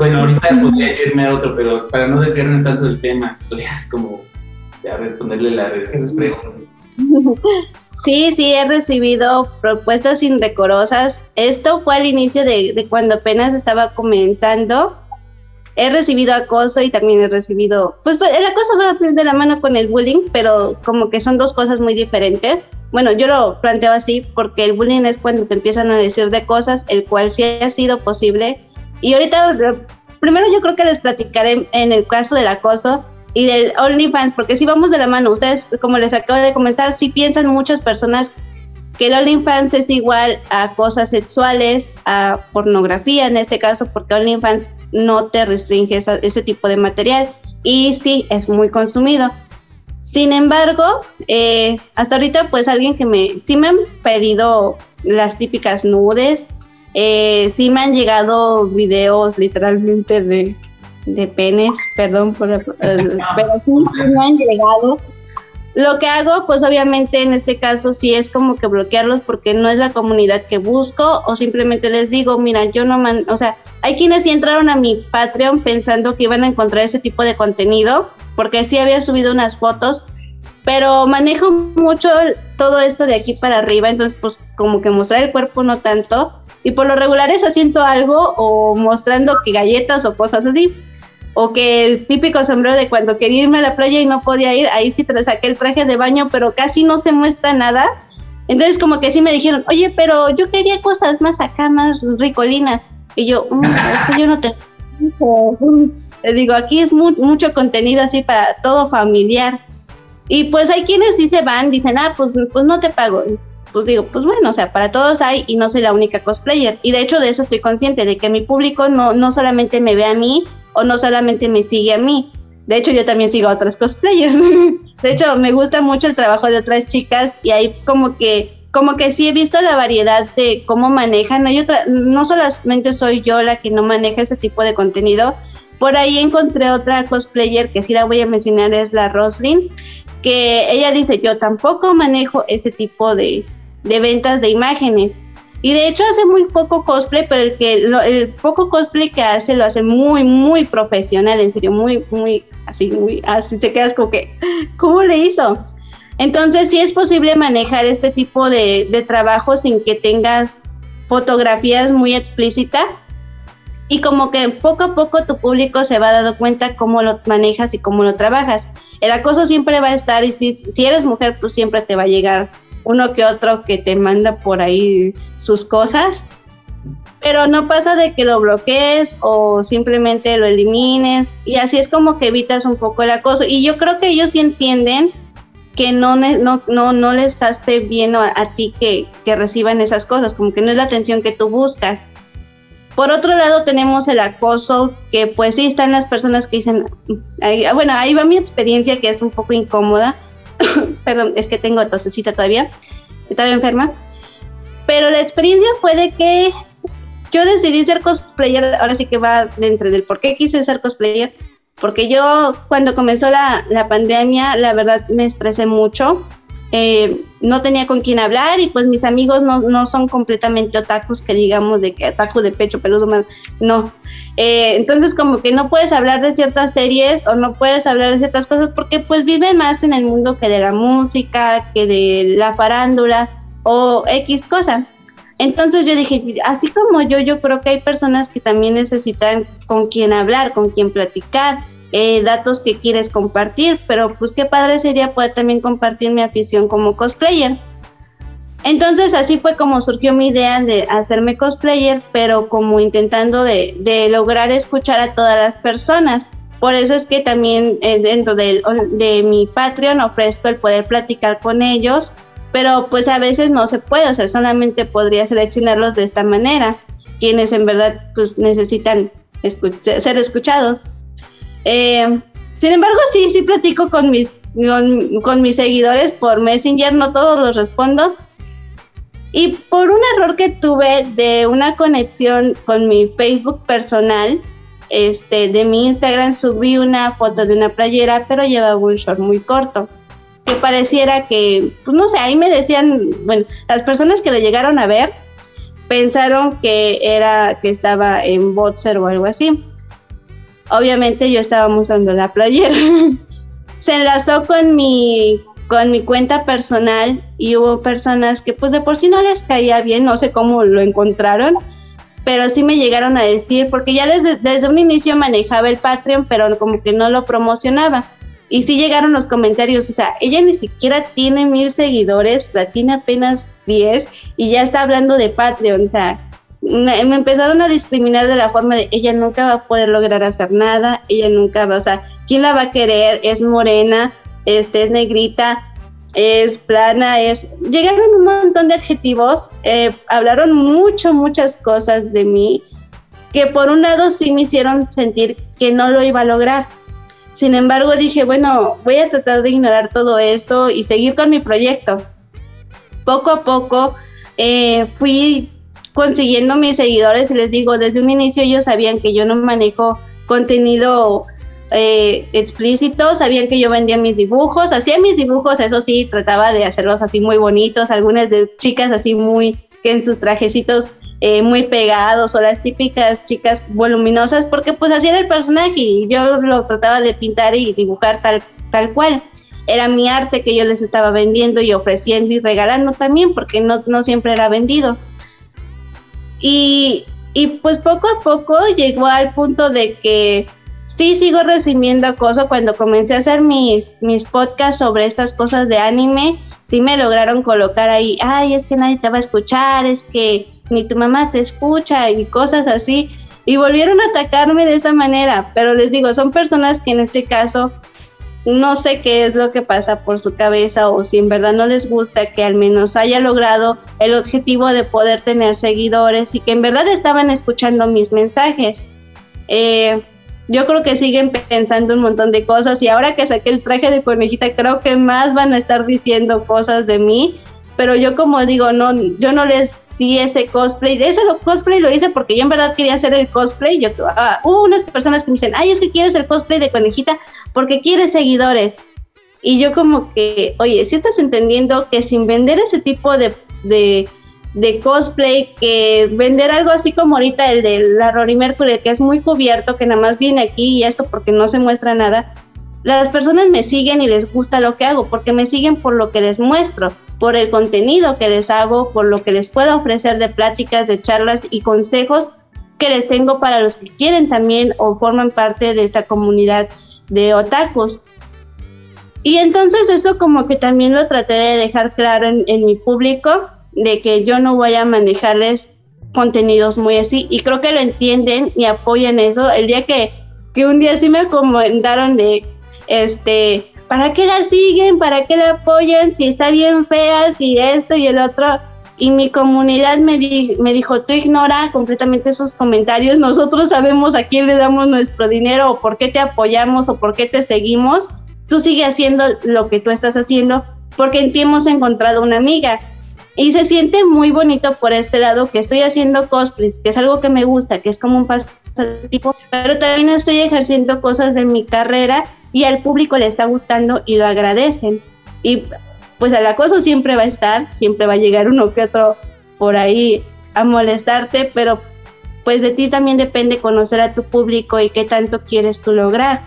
Bueno, ahorita podría irme a otro, pero para no desviarme tanto del tema, si podrías como ya responderle la pregunta. Sí, sí, he recibido propuestas indecorosas. Esto fue al inicio de, de cuando apenas estaba comenzando he recibido acoso y también he recibido, pues, pues el acoso va de la mano con el bullying, pero como que son dos cosas muy diferentes. Bueno, yo lo planteo así porque el bullying es cuando te empiezan a decir de cosas, el cual sí ha sido posible. Y ahorita, primero yo creo que les platicaré en el caso del acoso y del OnlyFans, porque si vamos de la mano, ustedes, como les acabo de comenzar, sí piensan muchas personas que el OnlyFans es igual a cosas sexuales, a pornografía en este caso, porque OnlyFans no te restringe ese tipo de material y sí, es muy consumido. Sin embargo, eh, hasta ahorita pues alguien que me, sí me han pedido las típicas nudes, eh, sí me han llegado videos literalmente de, de penes, perdón, por, eh, pero sí me han llegado. Lo que hago, pues obviamente en este caso sí es como que bloquearlos porque no es la comunidad que busco o simplemente les digo, mira, yo no man, o sea, hay quienes sí entraron a mi Patreon pensando que iban a encontrar ese tipo de contenido porque sí había subido unas fotos, pero manejo mucho todo esto de aquí para arriba, entonces pues como que mostrar el cuerpo no tanto y por lo regular es haciendo algo o mostrando que galletas o cosas así o que el típico sombrero de cuando quería irme a la playa y no podía ir, ahí sí te saqué el traje de baño, pero casi no se muestra nada. Entonces como que sí me dijeron, oye, pero yo quería cosas más acá, más ricolinas. Y yo, mm, yo no te... Le digo, aquí es mucho contenido así para todo familiar. Y pues hay quienes sí se van, dicen, ah, pues, pues no te pago. Pues digo, pues bueno, o sea, para todos hay y no soy la única cosplayer. Y de hecho de eso estoy consciente, de que mi público no, no solamente me ve a mí, o no solamente me sigue a mí. De hecho, yo también sigo a otras cosplayers. de hecho, me gusta mucho el trabajo de otras chicas y ahí como que como que sí he visto la variedad de cómo manejan. Hay otra, no solamente soy yo la que no maneja ese tipo de contenido. Por ahí encontré otra cosplayer que sí la voy a mencionar, es la Roslyn, que ella dice, yo tampoco manejo ese tipo de, de ventas de imágenes. Y de hecho hace muy poco cosplay, pero el que el poco cosplay que hace lo hace muy, muy profesional, en serio, muy, muy, así, muy, así te quedas como que, ¿cómo le hizo? Entonces sí es posible manejar este tipo de, de trabajo sin que tengas fotografías muy explícitas y como que poco a poco tu público se va dando cuenta cómo lo manejas y cómo lo trabajas. El acoso siempre va a estar y si, si eres mujer pues siempre te va a llegar uno que otro que te manda por ahí sus cosas, pero no pasa de que lo bloquees o simplemente lo elimines y así es como que evitas un poco el acoso y yo creo que ellos sí entienden que no, no, no, no les hace bien a, ti que, que, reciban esas cosas, como que no es la atención que tú buscas. Por otro lado tenemos el acoso, que pues sí están las personas que dicen, bueno, ahí va mi experiencia que es un poco incómoda, perdón, es que tengo tosecita todavía, estaba enferma, pero la experiencia fue de que yo decidí ser cosplayer, ahora sí que va dentro del por qué quise ser cosplayer, porque yo cuando comenzó la, la pandemia, la verdad me estresé mucho, eh, no tenía con quién hablar y pues mis amigos no, no, son completamente otakus, que digamos de que otaku de pecho peludo, no. Eh, entonces como que no puedes hablar de ciertas series o no puedes hablar de ciertas cosas porque pues vive más en el mundo que de la música, que de la farándula o X cosa. Entonces yo dije, así como yo, yo creo que hay personas que también necesitan con quien hablar, con quien platicar eh, datos que quieres compartir, pero pues qué padre sería poder también compartir mi afición como cosplayer. Entonces así fue como surgió mi idea de hacerme cosplayer, pero como intentando de, de lograr escuchar a todas las personas. Por eso es que también eh, dentro de, de mi Patreon ofrezco el poder platicar con ellos, pero pues a veces no se puede, o sea, solamente podría seleccionarlos de esta manera, quienes en verdad pues necesitan ser escuchados. Eh, sin embargo, sí, sí platico con mis, con, mis seguidores por Messenger, no todos los respondo. Y por un error que tuve de una conexión con mi Facebook personal, este, de mi Instagram subí una foto de una playera, pero llevaba un short muy corto. Que pareciera que, pues no sé, ahí me decían, bueno, las personas que lo llegaron a ver pensaron que era que estaba en boxer o algo así obviamente yo estaba mostrando la playera. Se enlazó con mi con mi cuenta personal y hubo personas que pues de por sí no les caía bien, no sé cómo lo encontraron, pero sí me llegaron a decir, porque ya desde, desde un inicio manejaba el Patreon, pero como que no lo promocionaba. Y sí llegaron los comentarios, o sea, ella ni siquiera tiene mil seguidores, o sea, tiene apenas 10 y ya está hablando de Patreon, o sea, me, empezaron a discriminar de la forma de ella nunca va a poder lograr hacer nada, ella nunca va, o sea, ¿quién la va a querer? Es morena, este, es negrita, es plana, es... Llegaron un montón de adjetivos, eh, hablaron mucho, muchas cosas de mí, que por un lado sí me hicieron sentir que no lo iba a lograr. Sin embargo, dije, bueno, voy a tratar de ignorar todo esto y seguir con mi proyecto. Poco a poco eh, fui consiguiendo mis seguidores les digo, desde un inicio ellos sabían que yo no manejo contenido eh, explícito, sabían que yo vendía mis dibujos, hacía mis dibujos, eso sí, trataba de hacerlos así muy bonitos, algunas de chicas así muy, que en sus trajecitos eh, muy pegados o las típicas chicas voluminosas, porque pues así era el personaje y yo lo trataba de pintar y dibujar tal, tal cual. Era mi arte que yo les estaba vendiendo y ofreciendo y regalando también, porque no, no siempre era vendido. Y, y pues poco a poco llegó al punto de que sí sigo recibiendo acoso cuando comencé a hacer mis, mis podcasts sobre estas cosas de anime. Sí me lograron colocar ahí, ay, es que nadie te va a escuchar, es que ni tu mamá te escucha y cosas así. Y volvieron a atacarme de esa manera, pero les digo, son personas que en este caso no sé qué es lo que pasa por su cabeza o si en verdad no les gusta que al menos haya logrado el objetivo de poder tener seguidores y que en verdad estaban escuchando mis mensajes. Eh, yo creo que siguen pensando un montón de cosas y ahora que saqué el traje de conejita creo que más van a estar diciendo cosas de mí, pero yo como digo, no, yo no les di ese cosplay, ese cosplay lo hice porque yo en verdad quería hacer el cosplay, yo, ah, hubo unas personas que me dicen, ay, es que quieres el cosplay de conejita porque quieres seguidores. Y yo como que, oye, si estás entendiendo que sin vender ese tipo de, de de cosplay que vender algo así como ahorita el de la Rory Mercury, que es muy cubierto, que nada más viene aquí y esto porque no se muestra nada. Las personas me siguen y les gusta lo que hago, porque me siguen por lo que les muestro, por el contenido que les hago, por lo que les puedo ofrecer de pláticas, de charlas y consejos que les tengo para los que quieren también o forman parte de esta comunidad de otakus. Y entonces eso como que también lo traté de dejar claro en, mi público, de que yo no voy a manejarles contenidos muy así y creo que lo entienden y apoyan eso. El día que, que un día sí me comentaron de, este, ¿para qué la siguen? ¿Para qué la apoyan? Si está bien fea, si esto y el otro. Y mi comunidad me, me dijo, tú ignora completamente esos comentarios, nosotros sabemos a quién le damos nuestro dinero o por qué te apoyamos o por qué te seguimos. Tú sigue haciendo lo que tú estás haciendo porque en ti hemos encontrado una amiga y se siente muy bonito por este lado que estoy haciendo cosplays, que es algo que me gusta, que es como un pasatiempo, pero también estoy ejerciendo cosas de mi carrera y al público le está gustando y lo agradecen. Y pues el acoso siempre va a estar, siempre va a llegar uno que otro por ahí a molestarte, pero pues de ti también depende conocer a tu público y qué tanto quieres tú lograr.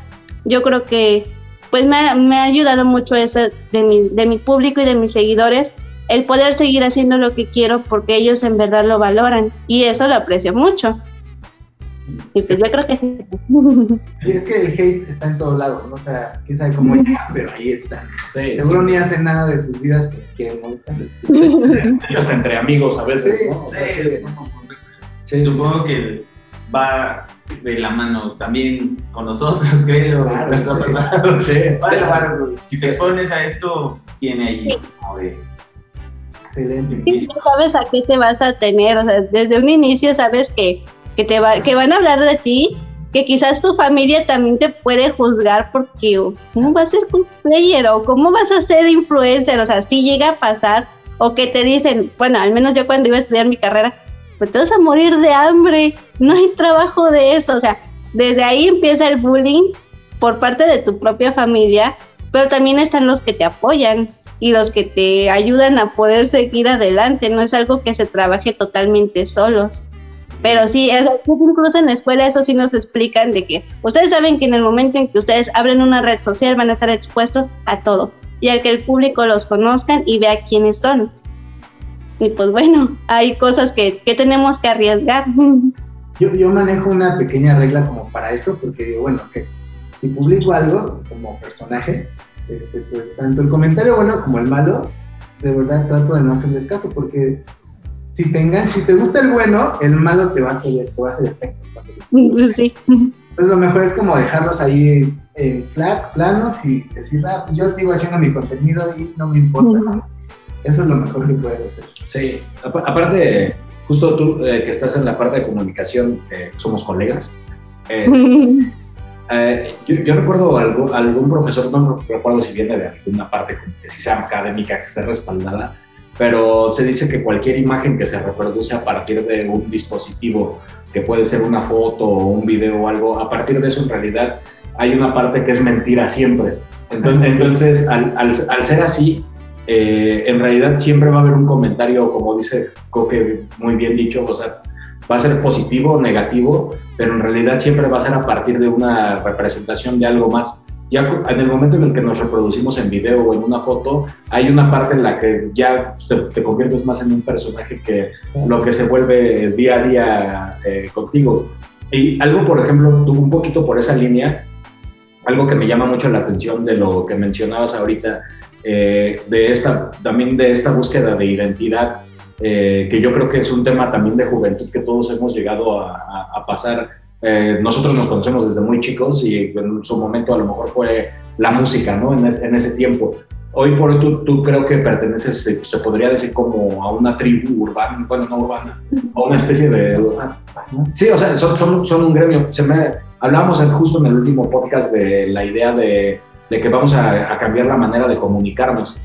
Yo creo que pues me, ha ayudado mucho eso de mi, de mi público y de mis seguidores el poder seguir haciendo lo que quiero porque ellos en verdad lo valoran y eso lo aprecio mucho. Y pues yo creo que sí. Y es que el hate está en todos lados, ¿no? O sea, quién sabe cómo llega, pero ahí está. Seguro ni hacen nada de sus vidas que quieren molestar. hasta entre amigos a veces, ¿no? sí, Supongo que va de la mano también con nosotros, creo. Claro, sí. Bueno, bueno, si te expones a esto, viene ahí. A ver Excelente. sabes a qué te vas a tener, o sea, desde un inicio sabes que, que, te va, van a hablar de ti, que quizás tu familia también te puede juzgar porque ¿cómo vas a ser player o cómo vas a ser influencer? O sea, si llega a pasar o que te dicen, bueno, al menos yo cuando iba a estudiar mi carrera, pues te vas a morir de hambre, no hay trabajo de eso, o sea, desde ahí empieza el bullying por parte de tu propia familia, pero también están los que te apoyan, y los que te ayudan a poder seguir adelante, no es algo que se trabaje totalmente solos. Pero sí, incluso en la escuela eso sí nos explican de que ustedes saben que en el momento en que ustedes abren una red social van a estar expuestos a todo. y al que el público los conozcan y vea quiénes son. Y pues bueno, hay cosas que, que tenemos que arriesgar. Yo, yo manejo una pequeña regla como para eso, porque digo, bueno, que si publico algo como personaje, este, pues tanto el comentario bueno como el malo, de verdad trato de no hacerles caso, porque si te engancha, si te gusta el bueno, el malo te va a hacer, te va a hacer efecto. Pues sí. Entonces lo mejor es como dejarlos ahí en flat, planos y decir, ah, pues yo sigo haciendo mi contenido y no me importa. ¿no? Eso es lo mejor que puedes hacer. Sí, Apa- aparte, justo tú eh, que estás en la parte de comunicación, eh, somos colegas. eh, eh, yo, yo recuerdo algo, algún profesor, no recuerdo si viene de alguna parte que sí sea académica, que esté respaldada, pero se dice que cualquier imagen que se reproduce a partir de un dispositivo, que puede ser una foto o un video o algo, a partir de eso en realidad hay una parte que es mentira siempre. Entonces, entonces al, al, al ser así, eh, en realidad siempre va a haber un comentario, como dice Coque, muy bien dicho, o sea, va a ser positivo o negativo, pero en realidad siempre va a ser a partir de una representación de algo más. Ya en el momento en el que nos reproducimos en video o en una foto, hay una parte en la que ya te, te conviertes más en un personaje que lo que se vuelve día a día eh, contigo. Y algo, por ejemplo, tú un poquito por esa línea, algo que me llama mucho la atención de lo que mencionabas ahorita, eh, de esta, también de esta búsqueda de identidad, eh, que yo creo que es un tema también de juventud que todos hemos llegado a, a- a pasar. Eh, nosotros nos conocemos desde muy chicos y en su momento a lo mejor fue la música, ¿no? En, es- en ese tiempo. Hoy por hoy tú, tú creo que perteneces, se, se podría decir como a una tribu urbana, bueno, no urbana, a una especie de... Sí, o sea, son, son, son un gremio. Se me, hablábamos en- justo en el último podcast de la idea de, de que vamos a, a cambiar la manera de comunicarnos.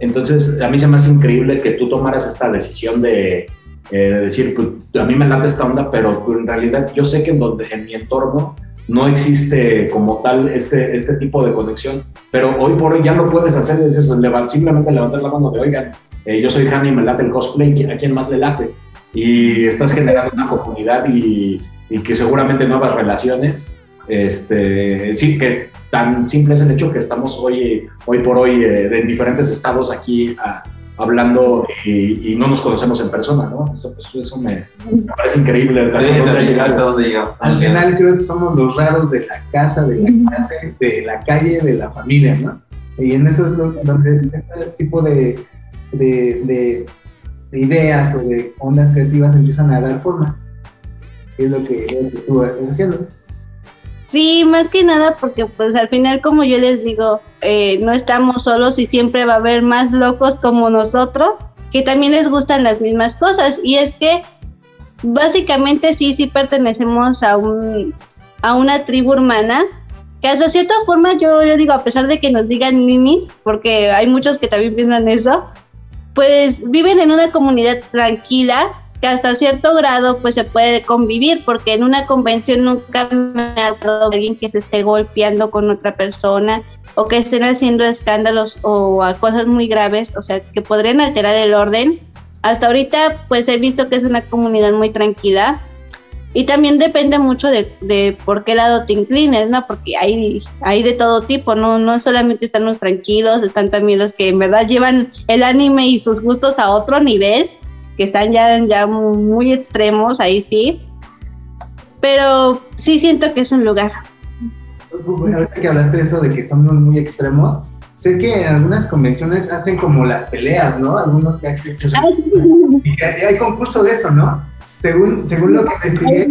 Entonces, a mí se me hace increíble que tú tomaras esta decisión de, eh, de decir, pues, a mí me late esta onda, pero en realidad yo sé que en, donde, en mi entorno no existe como tal este, este tipo de conexión, pero hoy por hoy ya lo puedes hacer, es eso, leva- simplemente levantar la mano de, oigan, eh, yo soy Hani, me late el cosplay, ¿a quién más le late? Y estás generando una comunidad y, y que seguramente nuevas relaciones. Este, sí, que tan simple es el hecho que estamos hoy, hoy por hoy eh, en diferentes estados aquí a- hablando y, y no nos conocemos en persona, ¿no? Eso, pues, eso me, me parece increíble. Sí, hasta dónde ha también, llegado. hasta dónde llegamos. Al final creo que somos los raros de la casa, de la clase, de la calle, de la familia, ¿no? Y en eso es donde este tipo de, de, de- de ideas o de ondas creativas empiezan a dar forma. Que es lo que, lo que tú estás haciendo. Sí, más que nada porque pues al final como yo les digo, eh, no estamos solos y siempre va a haber más locos como nosotros que también les gustan las mismas cosas. Y es que básicamente sí, sí pertenecemos a, un, a una tribu hermana que hasta cierta forma yo, yo digo, a pesar de que nos digan ninis, porque hay muchos que también piensan eso, pues viven en una comunidad tranquila que hasta cierto grado pues se puede convivir porque en una convención nunca me ha dado alguien que se esté golpeando con otra persona o que estén haciendo escándalos o a cosas muy graves, o sea, que podrían alterar el orden. Hasta ahorita pues he visto que es una comunidad muy tranquila y también depende mucho de, de por qué lado te inclines, ¿no? Porque hay, hay de todo tipo, ¿no? No solamente están los tranquilos, están también los que en verdad llevan el anime y sus gustos a otro nivel que están ya, ya muy extremos, ahí sí. Pero sí siento que es un lugar. Ahorita que hablaste de eso de que somos muy extremos, sé que en algunas convenciones hacen como las peleas, ¿no? Algunos que, que- que- y que hay concurso de eso, ¿no? Según, según lo que investigué,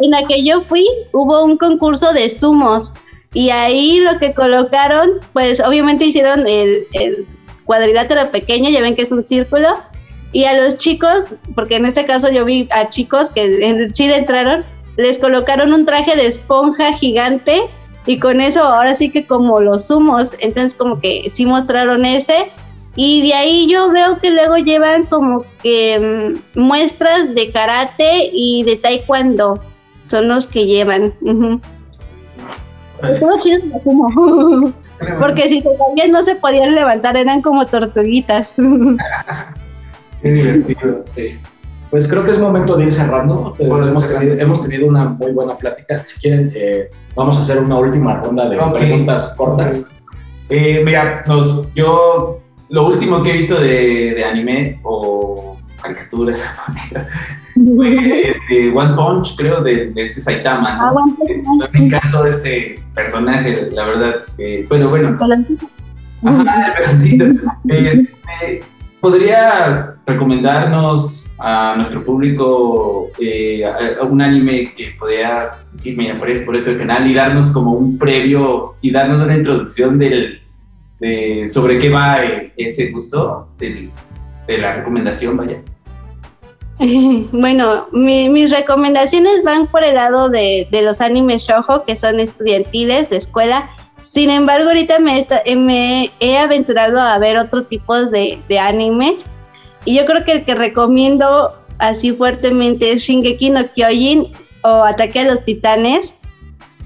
En la que yo fui hubo un concurso de sumos y ahí lo que colocaron, pues obviamente hicieron el, el cuadrilátero pequeño, ya ven que es un círculo, y a los chicos, porque en este caso yo vi a chicos que en- sí le entraron, les colocaron un traje de esponja gigante y con eso ahora sí que como los sumos, entonces como que sí mostraron ese y de ahí yo veo que luego llevan como que mm, muestras de karate y de taekwondo, son los que llevan. ujú. Estuvo chido sumo, porque si se caían no se podían levantar, eran como tortuguitas. qué divertido. Sí. Pues creo que es momento de ir cerrando. Eh, Bueno, hemos, cerrando. tenido, hemos tenido una muy buena plática. Si quieren, eh, vamos a hacer una última ronda de Ok. preguntas cortas. Eh, mira, nos, yo lo último que he visto de, de anime o caricaturas fue este, One Punch, creo, de, de este Saitama. ¿no? Ah, One Punch Eh. Me encantó este personaje, la verdad. Eh, pero bueno, Ajá, el peloncito. Este, ¿Podrías recomendarnos a nuestro público eh, a- a un anime que podrías decir, por, es- por este canal y darnos como un previo y darnos una introducción del, de, sobre qué va eh, ese gusto de la recomendación, vaya? Bueno, mi- mis recomendaciones van por el lado de, de los animes shojo, que son estudiantiles de escuela. Sin embargo, ahorita me, esta- eh, me he aventurado a ver otro tipo de, de animes. Y yo creo que el que recomiendo así fuertemente es Shingeki no Kyojin o Ataque a los Titanes,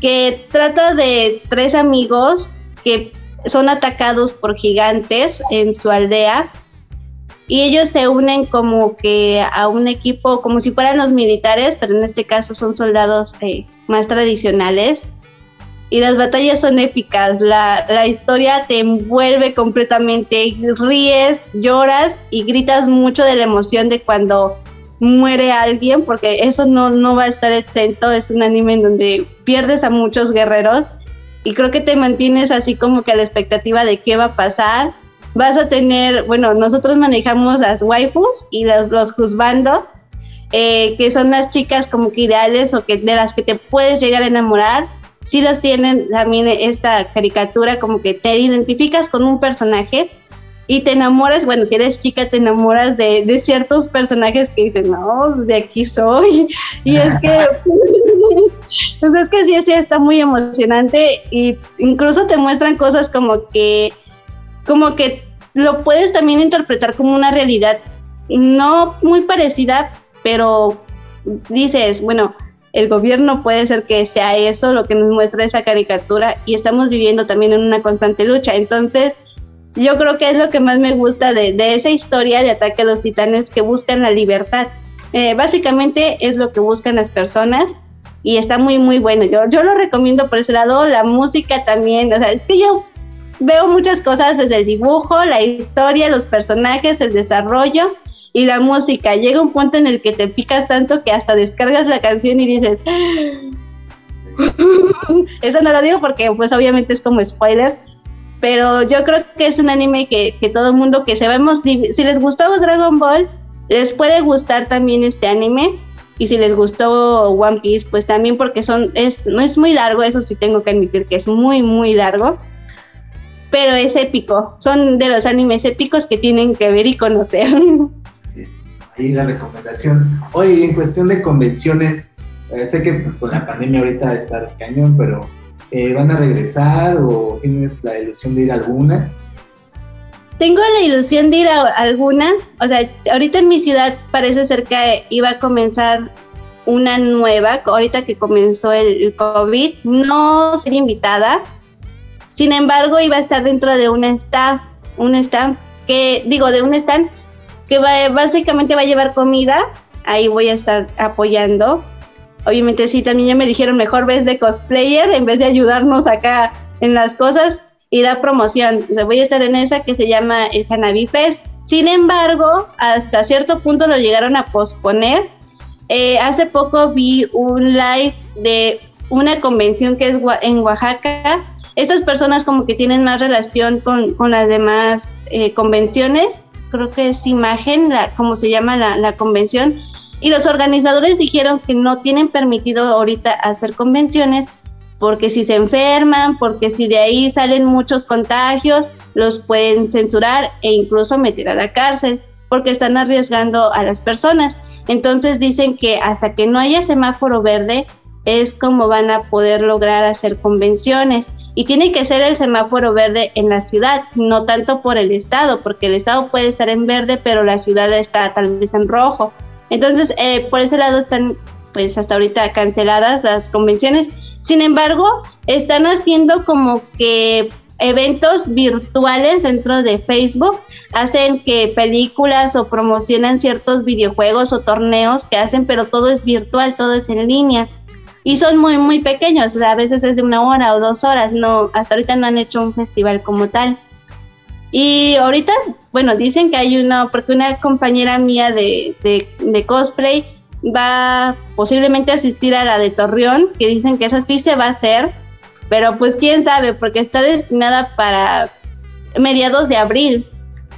que trata de tres amigos que son atacados por gigantes en su aldea y ellos se unen como que a un equipo, como si fueran los militares, pero en este caso son soldados eh, más tradicionales. Y las batallas son épicas, la, la historia te envuelve completamente, ríes, lloras y gritas mucho de la emoción de cuando muere alguien, porque eso no, no va a estar exento, es un anime en donde pierdes a muchos guerreros y creo que te mantienes así como que a la expectativa de qué va a pasar. Vas a tener, bueno, nosotros manejamos las waifus y los, los juzbandos, eh, que son las chicas como que ideales o que de las que te puedes llegar a enamorar. Sí los tienen también esta caricatura, como que te identificas con un personaje y te enamoras, bueno, si eres chica te enamoras de, de ciertos personajes que dicen, no, de aquí soy. Y es que, pues es que sí, sí, está muy emocionante y incluso te muestran cosas como que como que lo puedes también interpretar como una realidad no muy parecida, pero dices, bueno, el gobierno puede ser que sea eso lo que nos muestra esa caricatura y estamos viviendo también en una constante lucha. Entonces, yo creo que es lo que más me gusta de, esa historia de ataque a los titanes que buscan la libertad. Eh, básicamente es lo que buscan las personas y está muy, muy bueno. Yo, yo lo recomiendo por ese lado, la música también, o sea, es que yo veo muchas cosas desde el dibujo, la historia, los personajes, el desarrollo y la música. Llega un punto en el que te picas tanto que hasta descargas la canción y dices... Eso no lo digo porque pues obviamente es como spoiler, pero yo creo que es un anime que, que todo el mundo que sabemos, si les gustó Dragon Ball, les puede gustar también este anime. Y si les gustó One Piece, pues también porque son, es, no es muy largo, eso sí tengo que admitir que es muy, muy largo pero es épico. Son de los animes épicos que tienen que ver y conocer. Ahí la recomendación. Oye, en cuestión de convenciones, eh, sé que pues, con la pandemia ahorita está de cañón, pero eh, ¿van a regresar o tienes la ilusión de ir a alguna? Tengo la ilusión de ir a alguna. O sea, ahorita en mi ciudad parece ser que iba a comenzar una nueva, ahorita que comenzó el, el COVID. No ser invitada. Sin embargo, iba a estar dentro de un staff, un staff que, digo, de un stand que va, básicamente va a llevar comida. Ahí voy a estar apoyando. Obviamente sí, también ya me dijeron mejor ves de cosplayer en vez de ayudarnos acá en las cosas y da promoción. Voy a estar en esa que se llama el Hanabi Fest. Sin embargo, hasta cierto punto lo llegaron a posponer. Eh, hace poco vi un live de una convención que es en Oaxaca. Estas personas como que tienen más relación con, con las demás eh, convenciones. Creo que es imagen, la, como se llama la, la convención. Y los organizadores dijeron que no tienen permitido ahorita hacer convenciones porque si se enferman, porque si de ahí salen muchos contagios, los pueden censurar e incluso meter a la cárcel porque están arriesgando a las personas. Entonces dicen que hasta que no haya semáforo verde es como van a poder lograr hacer convenciones. Y tiene que ser el semáforo verde en la ciudad, no tanto por el estado, porque el estado puede estar en verde, pero la ciudad está tal vez en rojo. Entonces, eh, por ese lado están, pues hasta ahorita canceladas las convenciones. Sin embargo, están haciendo como que eventos virtuales dentro de Facebook. Hacen que películas o promocionan ciertos videojuegos o torneos que hacen, pero todo es virtual, todo es en línea. Y son muy, muy pequeños, a veces es de una hora o dos horas, no, hasta ahorita no han hecho un festival como tal. Y ahorita, bueno, dicen que hay uno, porque una compañera mía de, de, cosplay va posiblemente a asistir a la de Torreón, que dicen que esa sí se va a hacer, pero pues quién sabe, porque está destinada para mediados de abril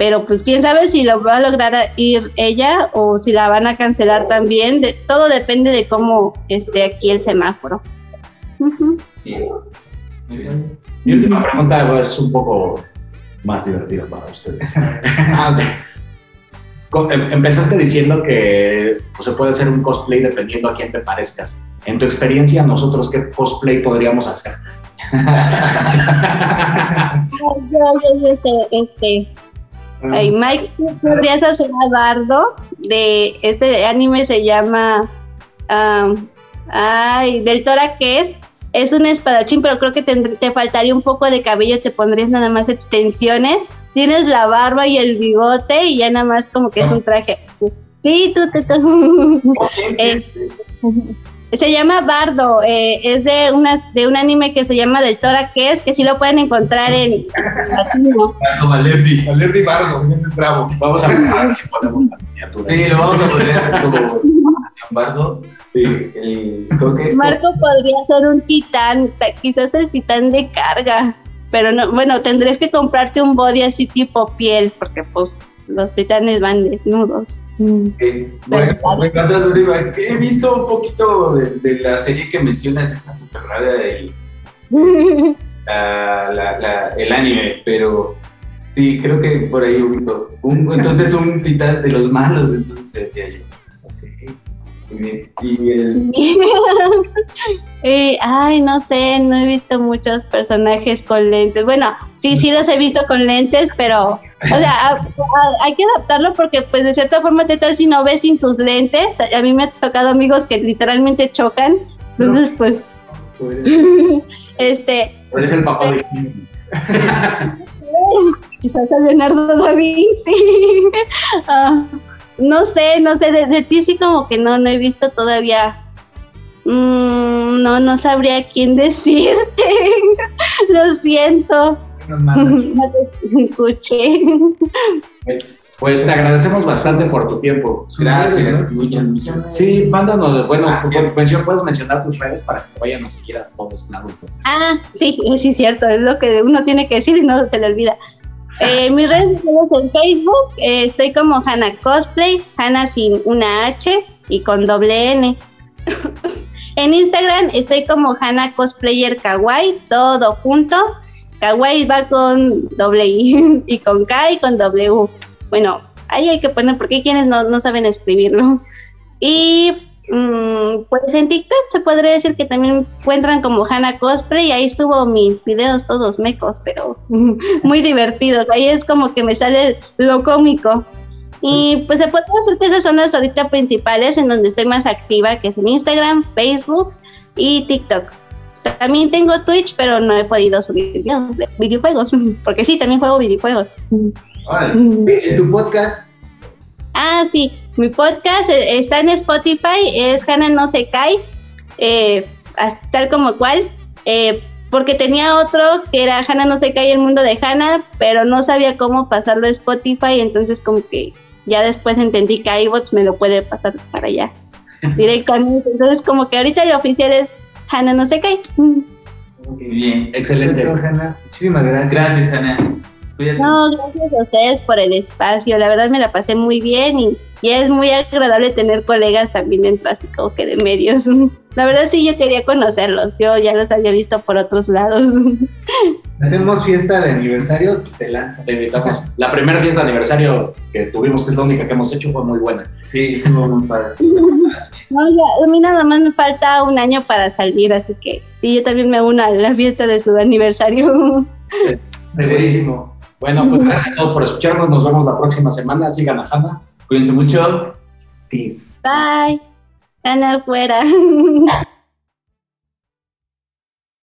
pero pues quién sabe si lo va a lograr ir ella o si la van a cancelar también. De, todo depende de cómo esté aquí el semáforo. Mi última pregunta es un poco más divertida para ustedes. Ah, em, empezaste diciendo que pues, se puede hacer un cosplay dependiendo a quién te parezcas. En tu experiencia, nosotros, ¿qué cosplay podríamos hacer? yo, yo, yo, este, este Ay, Mike, podrías hacer a Bardo de este anime se llama ay, del Tora que es es un espadachín, pero creo que te, faltaría un poco de cabello, te pondrías nada más extensiones, tienes la barba y el bigote y ya nada más como que es un traje. Sí, tú, tú, tú. Eh, se llama Bardo, eh, es de, unas, de un anime que se llama Del Tora que es, que sí lo pueden encontrar en latino. Bardo Valerdi, Valerdi Bardo, bravo. Vamos a ver si podemos Sí, lo vamos a poner como Bardo. Marco podría ser un titán, quizás el titán de carga, pero no, bueno, tendrías que comprarte un body así tipo piel, porque pues los titanes van desnudos. Mm. bueno, me encanta He visto un poquito de, la serie que mencionas, esta super rara del el anime, pero sí, creo que por ahí un, entonces un titán de los malos, entonces sería yo. Y el... Eh, ay, no sé, no he visto muchos personajes con lentes. Bueno, sí, sí los he visto con lentes, pero, o sea, hay que adaptarlo porque, pues, de cierta forma, ¿qué tal si no ves sin tus lentes? A mí me ha tocado amigos que literalmente chocan, entonces, pues, este... Eres el papá de Quizás a Leonardo da Vinci. Ah no sé, no sé, de, ti sí como que no, no he visto todavía. Mm, no, no sabría quién decirte. Lo siento. No te escuché. Pues te agradecemos bastante por tu tiempo. Gracias, muchas, muchas. Sí, mándanos, bueno, puedes mencionar tus redes para que vayan a seguir a todos lados. Ah, sí, sí, cierto, es lo que uno tiene que decir y no se le olvida. Eh, mis redes sociales en Facebook eh, estoy como Hanna Cosplay, Hanna sin una H y con doble N. en Instagram estoy como Hanna Cosplayer Kawaii, todo junto. Kawaii va con doble I y con K y con W. Bueno, ahí hay que poner porque hay quienes no, no saben escribirlo. Y Mm, pues en TikTok se podría decir que también encuentran como Hannah Cosplay y ahí subo mis videos todos mecos, pero muy divertidos. Ahí es como que me sale lo cómico. Y pues se puede decir que esas son las ahorita principales en donde estoy más activa, que es en Instagram, Facebook y TikTok. También tengo Twitch, pero no he podido subir videojuegos, porque sí, también juego videojuegos. ¿En tu podcast? Ah, sí, mi podcast eh, está en Spotify, es Hannah No Se Cae, eh, tal como cual, eh, porque tenía otro que era Hannah No Se Cae, el mundo de Hannah, pero no sabía cómo pasarlo a Spotify, entonces como que ya después entendí que iBots me lo puede pasar para allá directamente. Entonces como que ahorita el oficial es Hannah No Se Cae. Bien, excelente. Muchísimas gracias. Gracias, No, gracias a ustedes por el espacio. La verdad me la pasé muy bien y, es muy agradable tener colegas también dentro así como que de medios. La verdad sí yo quería conocerlos. Yo ya los había visto por otros lados. Hacemos fiesta de aniversario, te lanzas. Te invitamos. La primera fiesta de aniversario que tuvimos, que es la única que hemos hecho, fue muy buena. Sí, estuvo muy padre. No, ya, a mí nada más me falta un año para salir, así que sí, yo también me uno a la fiesta de su aniversario. Segurísimo. Bueno, pues gracias a todos por escucharnos. Nos vemos la próxima semana. Sigan a Hanna. Cuídense mucho. Peace. Bye. Ana afuera.